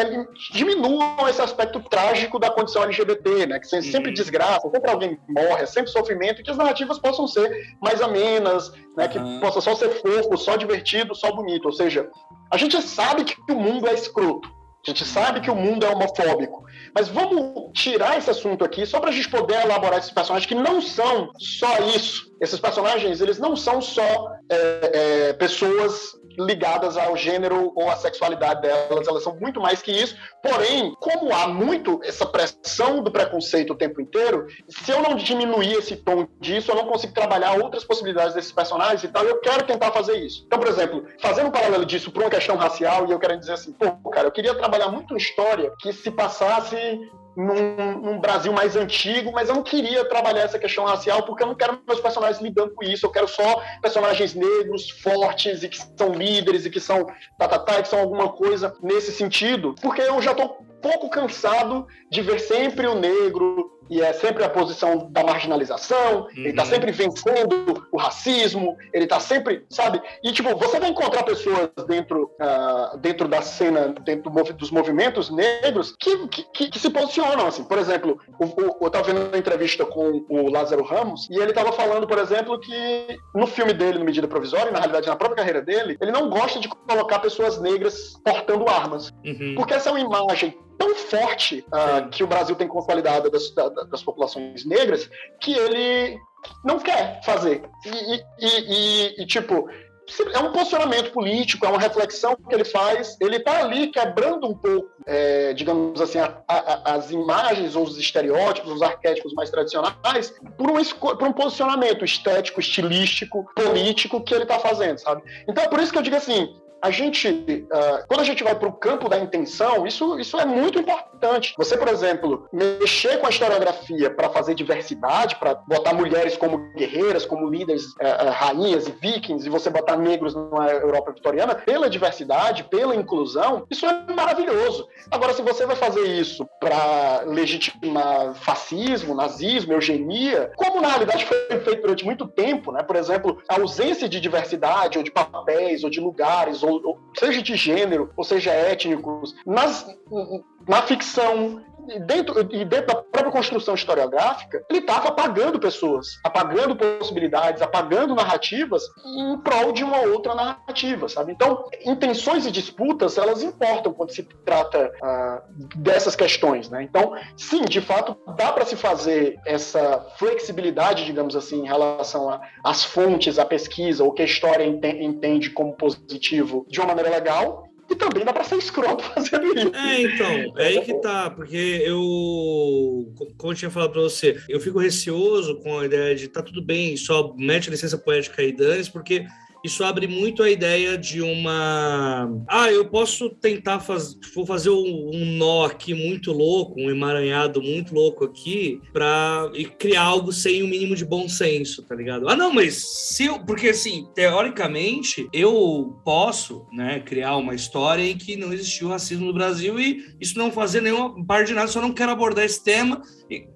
diminuam esse aspecto trágico da condição LGBT, né? Que sempre uhum. desgraça, sempre alguém morre, é sempre sofrimento, e que as narrativas possam ser mais amenas, né? Que uhum. possa só ser só divertido, só bonito. Ou seja, a gente sabe que o mundo é escroto. A gente sabe que o mundo é homofóbico. Mas vamos tirar esse assunto aqui só para a gente poder elaborar esses personagens que não são só isso. Esses personagens, eles não são só é, é, pessoas ligadas ao gênero ou à sexualidade delas, elas são muito mais que isso. Porém, como há muito essa pressão do preconceito o tempo inteiro, se eu não diminuir esse tom disso, eu não consigo trabalhar outras possibilidades desses personagens e tal. Eu quero tentar fazer isso. Então, por exemplo, fazendo um paralelo disso para uma questão racial, e eu quero dizer assim, pô, cara, eu queria trabalhar muito uma história que se passasse num, num, Brasil mais antigo, mas eu não queria trabalhar essa questão racial porque eu não quero meus personagens lidando com isso. Eu quero só personagens negros, fortes e que são líderes e que são tatatá, que são alguma coisa nesse sentido, porque eu já estou pouco cansado de ver sempre o negro e é sempre a posição da marginalização, uhum. ele está sempre vencendo o racismo, ele está sempre, sabe? E, tipo, você vai encontrar pessoas dentro, uh, dentro da cena, dentro dos movimentos negros, que, que, que se posicionam, assim. Por exemplo, o, o, eu estava vendo uma entrevista com o Lázaro Ramos, e ele estava falando, por exemplo, que no filme dele, no Medida Provisória, e na realidade na própria carreira dele, ele não gosta de colocar pessoas negras portando armas. Uhum. Porque essa é uma imagem tão forte uh, que o Brasil tem consolidada das, das populações negras que ele não quer fazer. E, e, e, e, tipo, é um posicionamento político, é uma reflexão que ele faz. Ele está ali quebrando um pouco, é, digamos assim, a, a, as imagens ou os estereótipos, os arquétipos mais tradicionais, por um, por um posicionamento estético, estilístico, político que ele está fazendo, sabe? Então é por isso que eu digo assim: a gente, uh, quando a gente vai para o campo da intenção, isso, isso é muito importante. Você, por exemplo, mexer com a historiografia para fazer diversidade, para botar mulheres como guerreiras, como líderes, uh, uh, rainhas e vikings, e você botar negros na Europa vitoriana, pela diversidade, pela inclusão, isso é maravilhoso. Agora, se você vai fazer isso para legitimar fascismo, nazismo, eugenia, como na realidade foi feito durante muito tempo, né? por exemplo, a ausência de diversidade, ou de papéis, ou de lugares, ou seja de gênero, ou seja étnicos, nas, na ficção, dentro, e dentro da própria construção historiográfica, ele estava apagando pessoas, apagando possibilidades, apagando narrativas em prol de uma outra narrativa, sabe? Então, intenções e disputas, elas importam quando se trata uh, dessas questões, né? Então, sim, de fato, dá para se fazer essa flexibilidade, digamos assim, em relação às fontes, à pesquisa, o que a história entende como positivo de uma maneira legal, e também dá para ser escroto fazendo isso. É, então, é aí que tá, porque eu, como eu tinha falado para você, eu fico receoso com a ideia de tá tudo bem, só mete licença poética aí, Danis, porque isso abre muito a ideia de uma. Ah, eu posso tentar faz... vou fazer um nó aqui muito louco, um emaranhado muito louco aqui, para criar algo sem o um mínimo de bom senso, tá ligado? Ah, não, mas se eu. Porque assim, teoricamente, eu posso, né, criar uma história em que não existiu racismo no Brasil e isso não fazer nenhuma parte de nada, só não quero abordar esse tema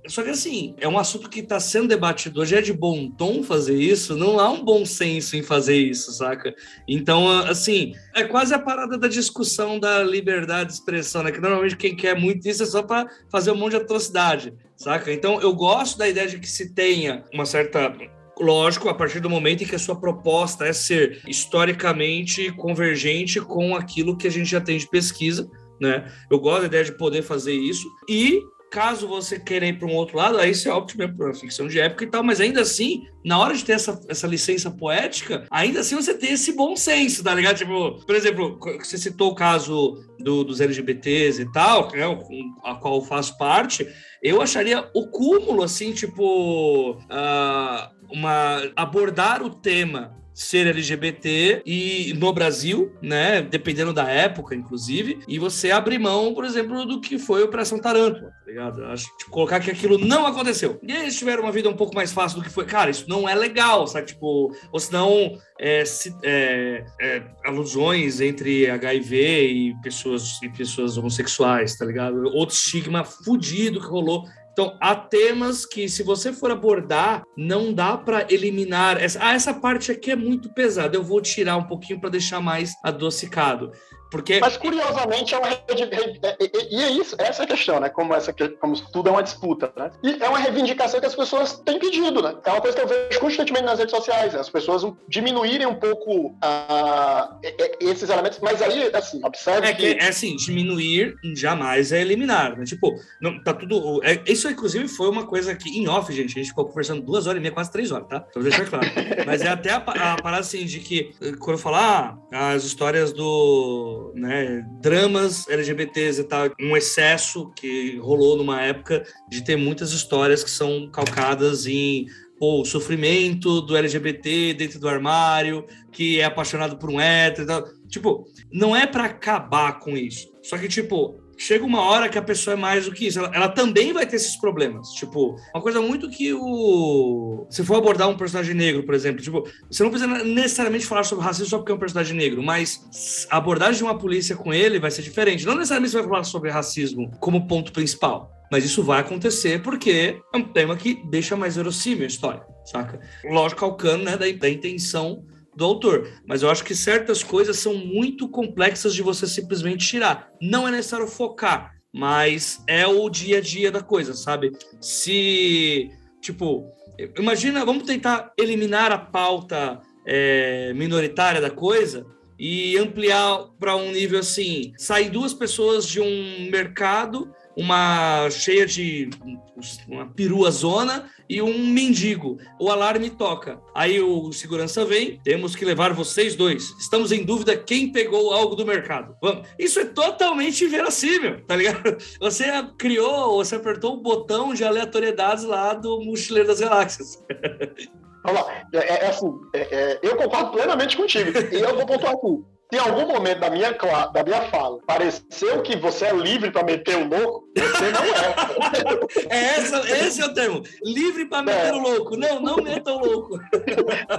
só que assim, é um assunto que está sendo debatido hoje, é de bom tom fazer isso, não há um bom senso em fazer isso, saca? Então, assim, é quase a parada da discussão da liberdade de expressão, né? Que normalmente quem quer muito isso é só para fazer um monte de atrocidade, saca? Então, eu gosto da ideia de que se tenha uma certa lógico, a partir do momento em que a sua proposta é ser historicamente convergente com aquilo que a gente já tem de pesquisa, né? Eu gosto da ideia de poder fazer isso e Caso você queira ir para um outro lado, aí você opte uma ficção de época e tal, mas ainda assim, na hora de ter essa, essa licença poética, ainda assim você tem esse bom senso, tá ligado? Tipo, por exemplo, você citou o caso do, dos LGBTs e tal, né, a qual eu faço parte, eu acharia o cúmulo, assim, tipo, uh, uma, abordar o tema ser LGBT e no Brasil, né, dependendo da época, inclusive, e você abrir mão, por exemplo, do que foi Operação Tarântula, tá ligado? Acho tipo, colocar que aquilo não aconteceu. E eles tiveram uma vida um pouco mais fácil do que foi. Cara, isso não é legal, sabe? Tipo, ou senão é, se, é, é, alusões entre HIV e pessoas e pessoas homossexuais, tá ligado? Outro estigma fudido que rolou então, há temas que, se você for abordar, não dá para eliminar. Ah, essa parte aqui é muito pesada, eu vou tirar um pouquinho para deixar mais adocicado. Porque... Mas curiosamente é uma e é isso, essa é a questão, né? Como essa como tudo é uma disputa, né? E é uma reivindicação que as pessoas têm pedido, né? É uma coisa que eu vejo constantemente nas redes sociais, né? as pessoas diminuírem um pouco uh, esses elementos, mas aí, assim, observe é que, que... é assim, diminuir jamais é eliminar, né? Tipo, não, tá tudo... É, isso, inclusive, foi uma coisa que, em off, gente, a gente ficou conversando duas horas e meia, quase três horas, tá? Pra deixar claro. mas é até a, a parada, assim, de que, quando eu falar ah, as histórias do né, dramas LGBTs e tal, um excesso que rolou numa época de ter muitas histórias que são calcadas em pô, o sofrimento do LGBT dentro do armário, que é apaixonado por um hétero e tal. Tipo, não é para acabar com isso. Só que, tipo, chega uma hora que a pessoa é mais do que isso. Ela, ela, também vai ter esses problemas. Tipo, uma coisa muito que o. Se for abordar um personagem negro, por exemplo, tipo, você não precisa necessariamente falar sobre racismo só porque é um personagem negro, mas a abordagem de uma polícia com ele vai ser diferente. Não necessariamente você vai falar sobre racismo como ponto principal. Mas isso vai acontecer porque é um tema que deixa mais verossímil a história, saca? Lógico, calcando né, da, da intenção do autor. Mas eu acho que certas coisas são muito complexas de você simplesmente tirar. Não é necessário focar, mas é o dia a dia da coisa, sabe? Se, tipo, imagina, vamos tentar eliminar a pauta é, minoritária da coisa e ampliar para um nível assim: sair duas pessoas de um mercado uma cheia de uma perua zona e um mendigo. O alarme toca. Aí o segurança vem, temos que levar vocês dois. Estamos em dúvida quem pegou algo do mercado. Vamos. Isso é totalmente inverossímil, tá ligado? Você criou, você apertou o botão de aleatoriedades lá do Mochileiro das Galáxias. Vamos lá. É, é assim, é, é, eu concordo plenamente contigo. E eu vou pontuar aqui se em algum momento da minha, da minha fala pareceu que você é livre para meter o louco, você não é. é essa, esse é o termo. Livre para meter é. o louco. Não, não meta o louco.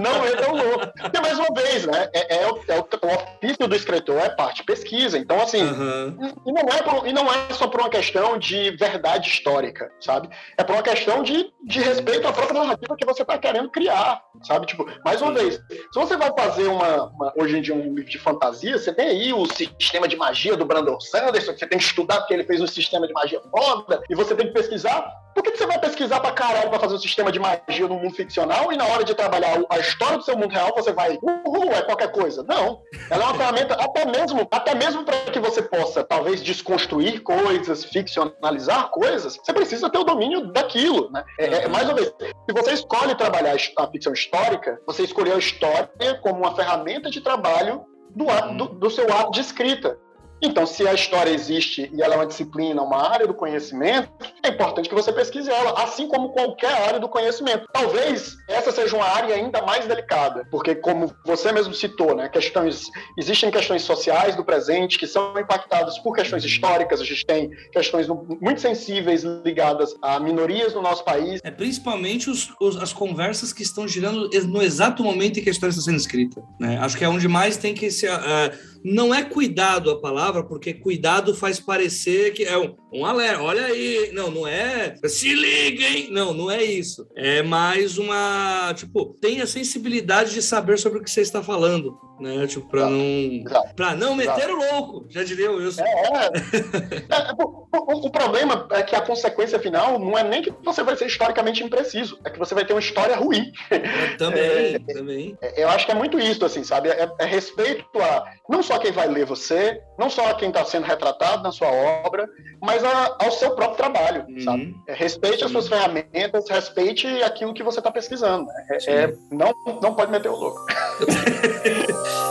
não meta o louco. E mais uma vez, né? É, é, o, é o, o, ofício do escritor é parte pesquisa. Então, assim, uhum. e, não é por, e não é só por uma questão de verdade histórica, sabe? É por uma questão de, de respeito à própria narrativa que você está querendo criar, sabe? Tipo, mais uma vez, se você vai fazer uma, uma hoje em dia um livro de fantasia, fantasia, você tem aí o sistema de magia do Brandon Sanderson, que você tem que estudar porque ele fez um sistema de magia foda, e você tem que pesquisar. Por que você vai pesquisar pra caralho pra fazer um sistema de magia no mundo ficcional e na hora de trabalhar a história do seu mundo real você vai, uhul, é qualquer coisa? Não. Ela é uma ferramenta até mesmo, até mesmo para que você possa, talvez, desconstruir coisas, ficcionalizar coisas, você precisa ter o domínio daquilo, né? É, é, mais uma vez, se você escolhe trabalhar a ficção histórica, você escolheu a história como uma ferramenta de trabalho do, ato, do, do seu ato de escrita. Então, se a história existe e ela é uma disciplina, uma área do conhecimento, é importante que você pesquise ela, assim como qualquer área do conhecimento. Talvez essa seja uma área ainda mais delicada, porque como você mesmo citou, né, questões existem questões sociais do presente que são impactadas por questões históricas. A gente tem questões muito sensíveis ligadas a minorias no nosso país. É principalmente os, os, as conversas que estão girando no exato momento em que a história está sendo escrita. Né? Acho que é onde mais tem que se uh, não é cuidado a palavra, porque cuidado faz parecer que é um, um alerta. Olha aí. Não, não é. Se liguem! Não, não é isso. É mais uma. Tipo, tenha sensibilidade de saber sobre o que você está falando. Né? Tipo, para não. Para não meter o louco, já diria o Wilson. É, é. é o, o, o, problema é que a consequência final não é nem que você vai ser historicamente impreciso, é que você vai ter uma história ruim. também, é, também. É, eu acho que é muito isso, assim, sabe? É, é respeito a. Não só quem vai ler você, não só a quem está sendo retratado na sua obra, mas a, ao seu próprio trabalho, uhum. sabe? É, respeite Sim. as suas ferramentas, respeite aquilo que você está pesquisando. Né? É, é, não, não pode meter o louco.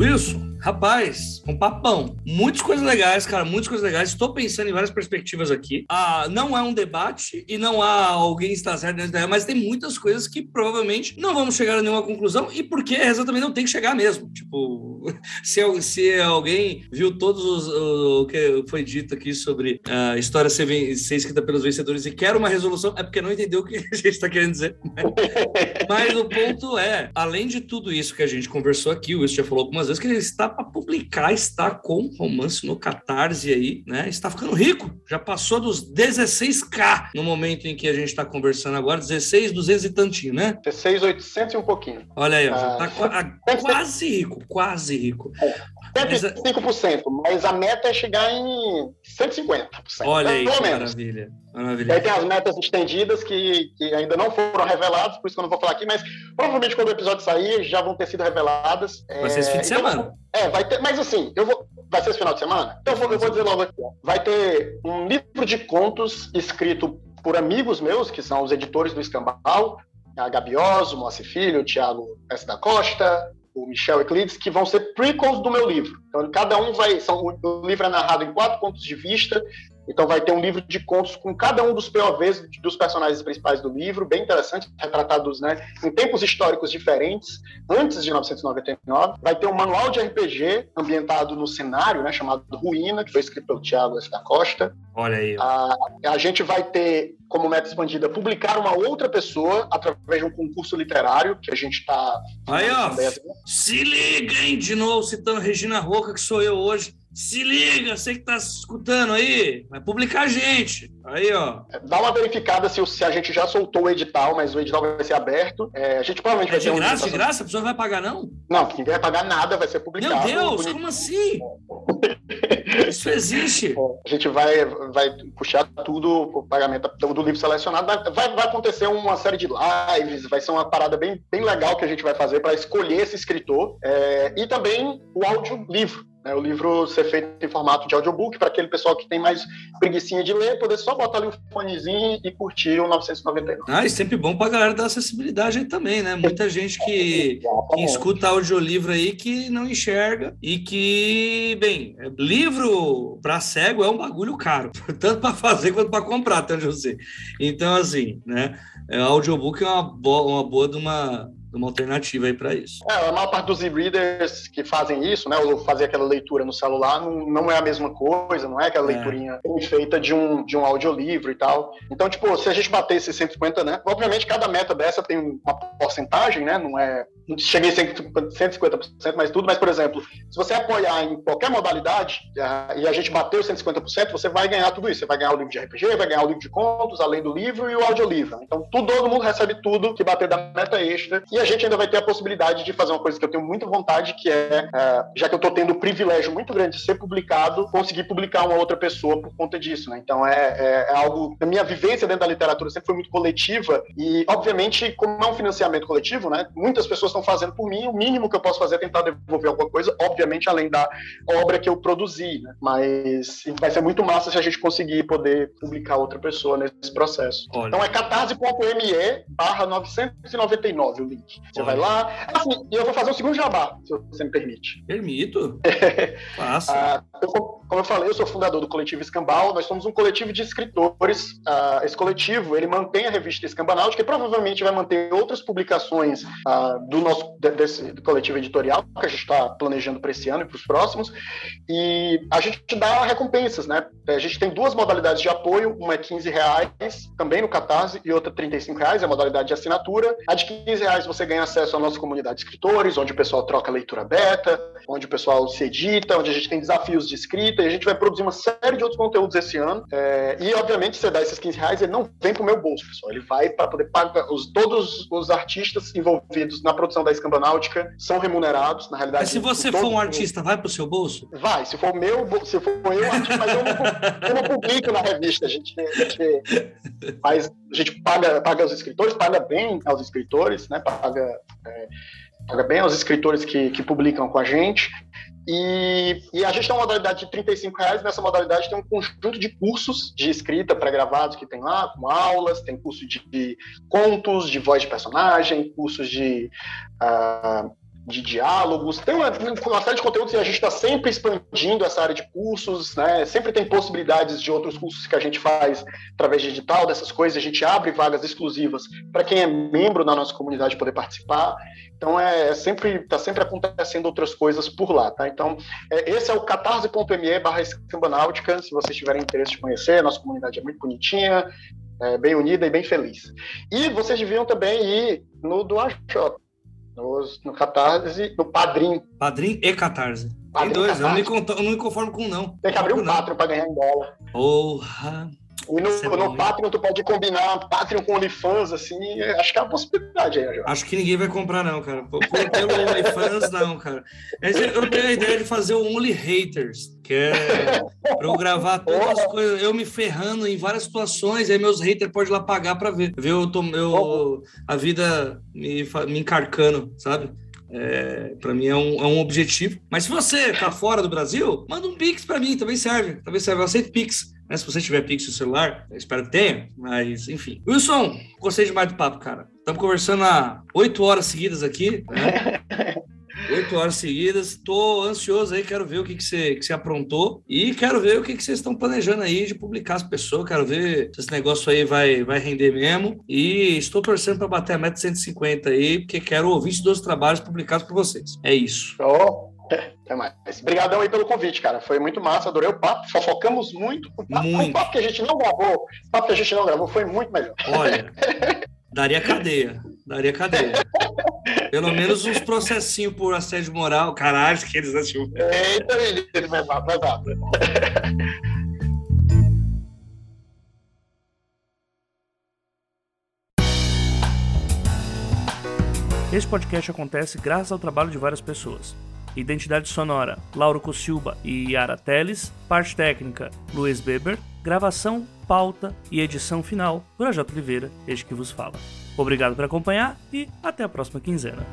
Wilson, Rapaz, um papão. Muitas coisas legais, cara, muitas coisas legais. Estou pensando em várias perspectivas aqui. Ah, não é um debate e não há alguém está certo dentro da mas tem muitas coisas que provavelmente não vamos chegar a nenhuma conclusão e porque exatamente não tem que chegar mesmo. Tipo, se, se alguém viu todos os, o, o que foi dito aqui sobre a história ser, ser escrita pelos vencedores e quer uma resolução, é porque não entendeu o que a gente está querendo dizer. Mas o ponto é, além de tudo isso que a gente conversou aqui, o Wilson já falou algumas vezes que ele está para publicar, está com romance no Catarse aí, né? Está ficando rico, já passou dos 16k no momento em que a gente está conversando agora, 16, 200 e tantinho, né? 16, 800 e um pouquinho. Olha aí, ó, já tá ah, quase rico, quase rico. É. 105%, mas a meta é chegar em 150%. Olha aí, pelo menos. maravilha. Maravilha. Aí tem as metas estendidas que, que ainda não foram reveladas, por isso que eu não vou falar aqui, mas provavelmente quando o episódio sair já vão ter sido reveladas. Vai ser esse fim de então, semana. É, vai ter, mas assim, eu vou. Vai ser esse final de semana? Então eu vou, eu vou dizer logo aqui. Vai ter um livro de contos escrito por amigos meus, que são os editores do Escambau, a Gabioso, Moacir Filho, o Thiago S. da Costa, o Michel Euclides, que vão ser prequels do meu livro. Então, cada um vai. São, o livro é narrado em quatro pontos de vista, então vai ter um livro de contos com cada um dos POVs dos personagens principais do livro, bem interessante, retratados né, em tempos históricos diferentes, antes de 1999. Vai ter um manual de RPG ambientado no cenário, né, chamado Ruína, que foi escrito pelo Thiago S. da Costa. Olha aí. A, a gente vai ter, como meta expandida, publicar uma outra pessoa através de um concurso literário que a gente está. Aí, ó. Se liga, hein? De novo, citando Regina Roca, que sou eu hoje. Se liga, você que tá escutando aí, vai publicar a gente. Aí, ó. Dá uma verificada se, se a gente já soltou o edital, mas o edital vai ser aberto. É, a gente provavelmente é vai ter. De graça, um... de graça? A pessoa não vai pagar, não? Não, ninguém vai pagar nada, vai ser publicado. Meu Deus, como assim? Isso existe. A gente vai, vai puxar tudo o pagamento do livro selecionado. Vai, vai acontecer uma série de lives, vai ser uma parada bem, bem legal que a gente vai fazer para escolher esse escritor. É, e também o áudio Né, o livro ser feito em formato de audiobook para aquele pessoal que tem mais preguiçinha de ler, poder só botar ali o fonezinho e curtir o 999. Ah, e sempre bom para a galera da acessibilidade aí também, né? Muita gente que, que escuta audiolivro aí que não enxerga e que, bem, livro para cego é um bagulho caro, tanto para fazer quanto para comprar, eu sei. Então, assim, né? O é, audiobook é uma boa, uma boa de uma uma alternativa aí para isso. É, a maior parte dos e-readers que fazem isso, né, ou fazer aquela leitura no celular, não, não é a mesma coisa, não é aquela é. leiturinha feita de um, de um audiolivro e tal. Então, tipo, se a gente bater esses 150, né, obviamente cada meta dessa tem uma porcentagem, né, não é, não cheguei a 150%, mais tudo, mas, por exemplo, se você apoiar em qualquer modalidade e a gente bateu 150%, você vai ganhar tudo isso. Você vai ganhar o livro de RPG, vai ganhar o livro de contos, além do livro e o audiolivro. Então, tudo, todo mundo recebe tudo que bater da meta extra. E a gente ainda vai ter a possibilidade de fazer uma coisa que eu tenho muita vontade, que é, é já que eu estou tendo o privilégio muito grande de ser publicado, conseguir publicar uma outra pessoa por conta disso, né? Então é, é, é algo. A minha vivência dentro da literatura sempre foi muito coletiva e, obviamente, como é um financiamento coletivo, né? Muitas pessoas estão fazendo por mim. O mínimo que eu posso fazer é tentar devolver alguma coisa, obviamente, além da obra que eu produzi, né? Mas vai ser muito massa se a gente conseguir poder publicar outra pessoa nesse processo. Olha. Então é catarse.me barra 999 o link. Você vai lá. Assim, e eu vou fazer o segundo jabá, se você me permite. Permito. Faça. Eu, como eu falei, eu sou fundador do coletivo Escambau. Nós somos um coletivo de escritores. Ah, esse coletivo ele mantém a revista Escambanautica e provavelmente vai manter outras publicações ah, do nosso desse do coletivo editorial que a gente está planejando para esse ano e para os próximos. E a gente dá recompensas, né? A gente tem duas modalidades de apoio. Uma é 15 reais, também no Catarse, e outra 35 reais, é a modalidade de assinatura. A de 15 reais você ganha acesso à nossa comunidade de escritores, onde o pessoal troca leitura beta, onde o pessoal se edita, onde a gente tem desafios de escrita, e a gente vai produzir uma série de outros conteúdos esse ano. É, e, obviamente, você dá esses 15 reais, ele não vem para o meu bolso, pessoal. Ele vai para poder pagar. Os, todos os artistas envolvidos na produção da Escambanáutica são remunerados, na realidade. Mas se você for um artista, vai para o seu bolso? Vai, se for meu, se for eu artista, mas eu não, eu não publico na revista. A gente, a gente, mas a gente paga, paga os escritores, paga bem aos escritores, né? paga, é, paga bem aos escritores que, que publicam com a gente. E, e, a gente tem uma modalidade de 35 reais. Nessa modalidade tem um conjunto de cursos de escrita pré-gravados que tem lá, com aulas, tem curso de, de, contos, de voz de personagem, cursos de uh, de diálogos. Tem uma, uma série de conteúdos e a gente está sempre expandindo essa área de cursos, né? Sempre tem possibilidades de outros cursos que a gente faz através de digital, dessas coisas. A gente abre vagas exclusivas para quem é membro da nossa comunidade poder participar. Então é, é sempre está sempre acontecendo outras coisas por lá, tá? Então é, esse é o catarse.me/barra se vocês tiverem interesse de conhecer. Nossa comunidade é muito bonitinha, é, bem unida e bem feliz. E vocês deviam também ir no do AJ, no, no Catarse, no Padrim. Padrim e Catarse. Padrim Tem dois, eu não, me, eu não me conformo com não. Tem que abrir um Patreon para ganhar em dólar. Porra! E no, é no Patreon tu pode combinar Patreon com OnlyFans, assim, acho que é uma possibilidade aí. Acho que ninguém vai comprar, não, cara. Pelo OnlyFans, não, cara. Eu tenho a ideia de fazer o Only Haters, que é pra eu gravar todas as coisas, eu me ferrando em várias situações, aí meus haters podem lá pagar pra ver. Ver eu, tô, eu, a vida me, me encarcando, sabe? É, para mim é um, é um objetivo. Mas se você tá fora do Brasil, manda um Pix para mim, também serve. Também serve. Eu aceito Pix. Né? Se você tiver Pix no celular, espero que tenha, mas enfim. Wilson, gostei demais do papo, cara. Estamos conversando há oito horas seguidas aqui, né? Oito horas seguidas. Tô ansioso aí, quero ver o que, que, você, que você aprontou e quero ver o que, que vocês estão planejando aí de publicar as pessoas. Quero ver se esse negócio aí vai, vai render mesmo. E estou torcendo para bater a meta 150 aí, porque quero ouvir 22 trabalhos publicados por vocês. É isso. Até mais. Obrigadão aí pelo convite, cara. Foi muito massa, adorei o papo. Fofocamos muito. O papo, muito. O papo que a gente não gravou, o papo que a gente não gravou foi muito melhor. Olha, daria cadeia. Daria cadeia. Pelo menos uns processinhos por assédio moral. Caralho, que eles acham. Eita, menino, pesado, pesado. Esse podcast acontece graças ao trabalho de várias pessoas. Identidade sonora: Lauro Cossilba e Yara Teles. Parte técnica: Luiz Beber. Gravação, pauta e edição final: Projota Oliveira, este que vos fala. Obrigado por acompanhar e até a próxima quinzena.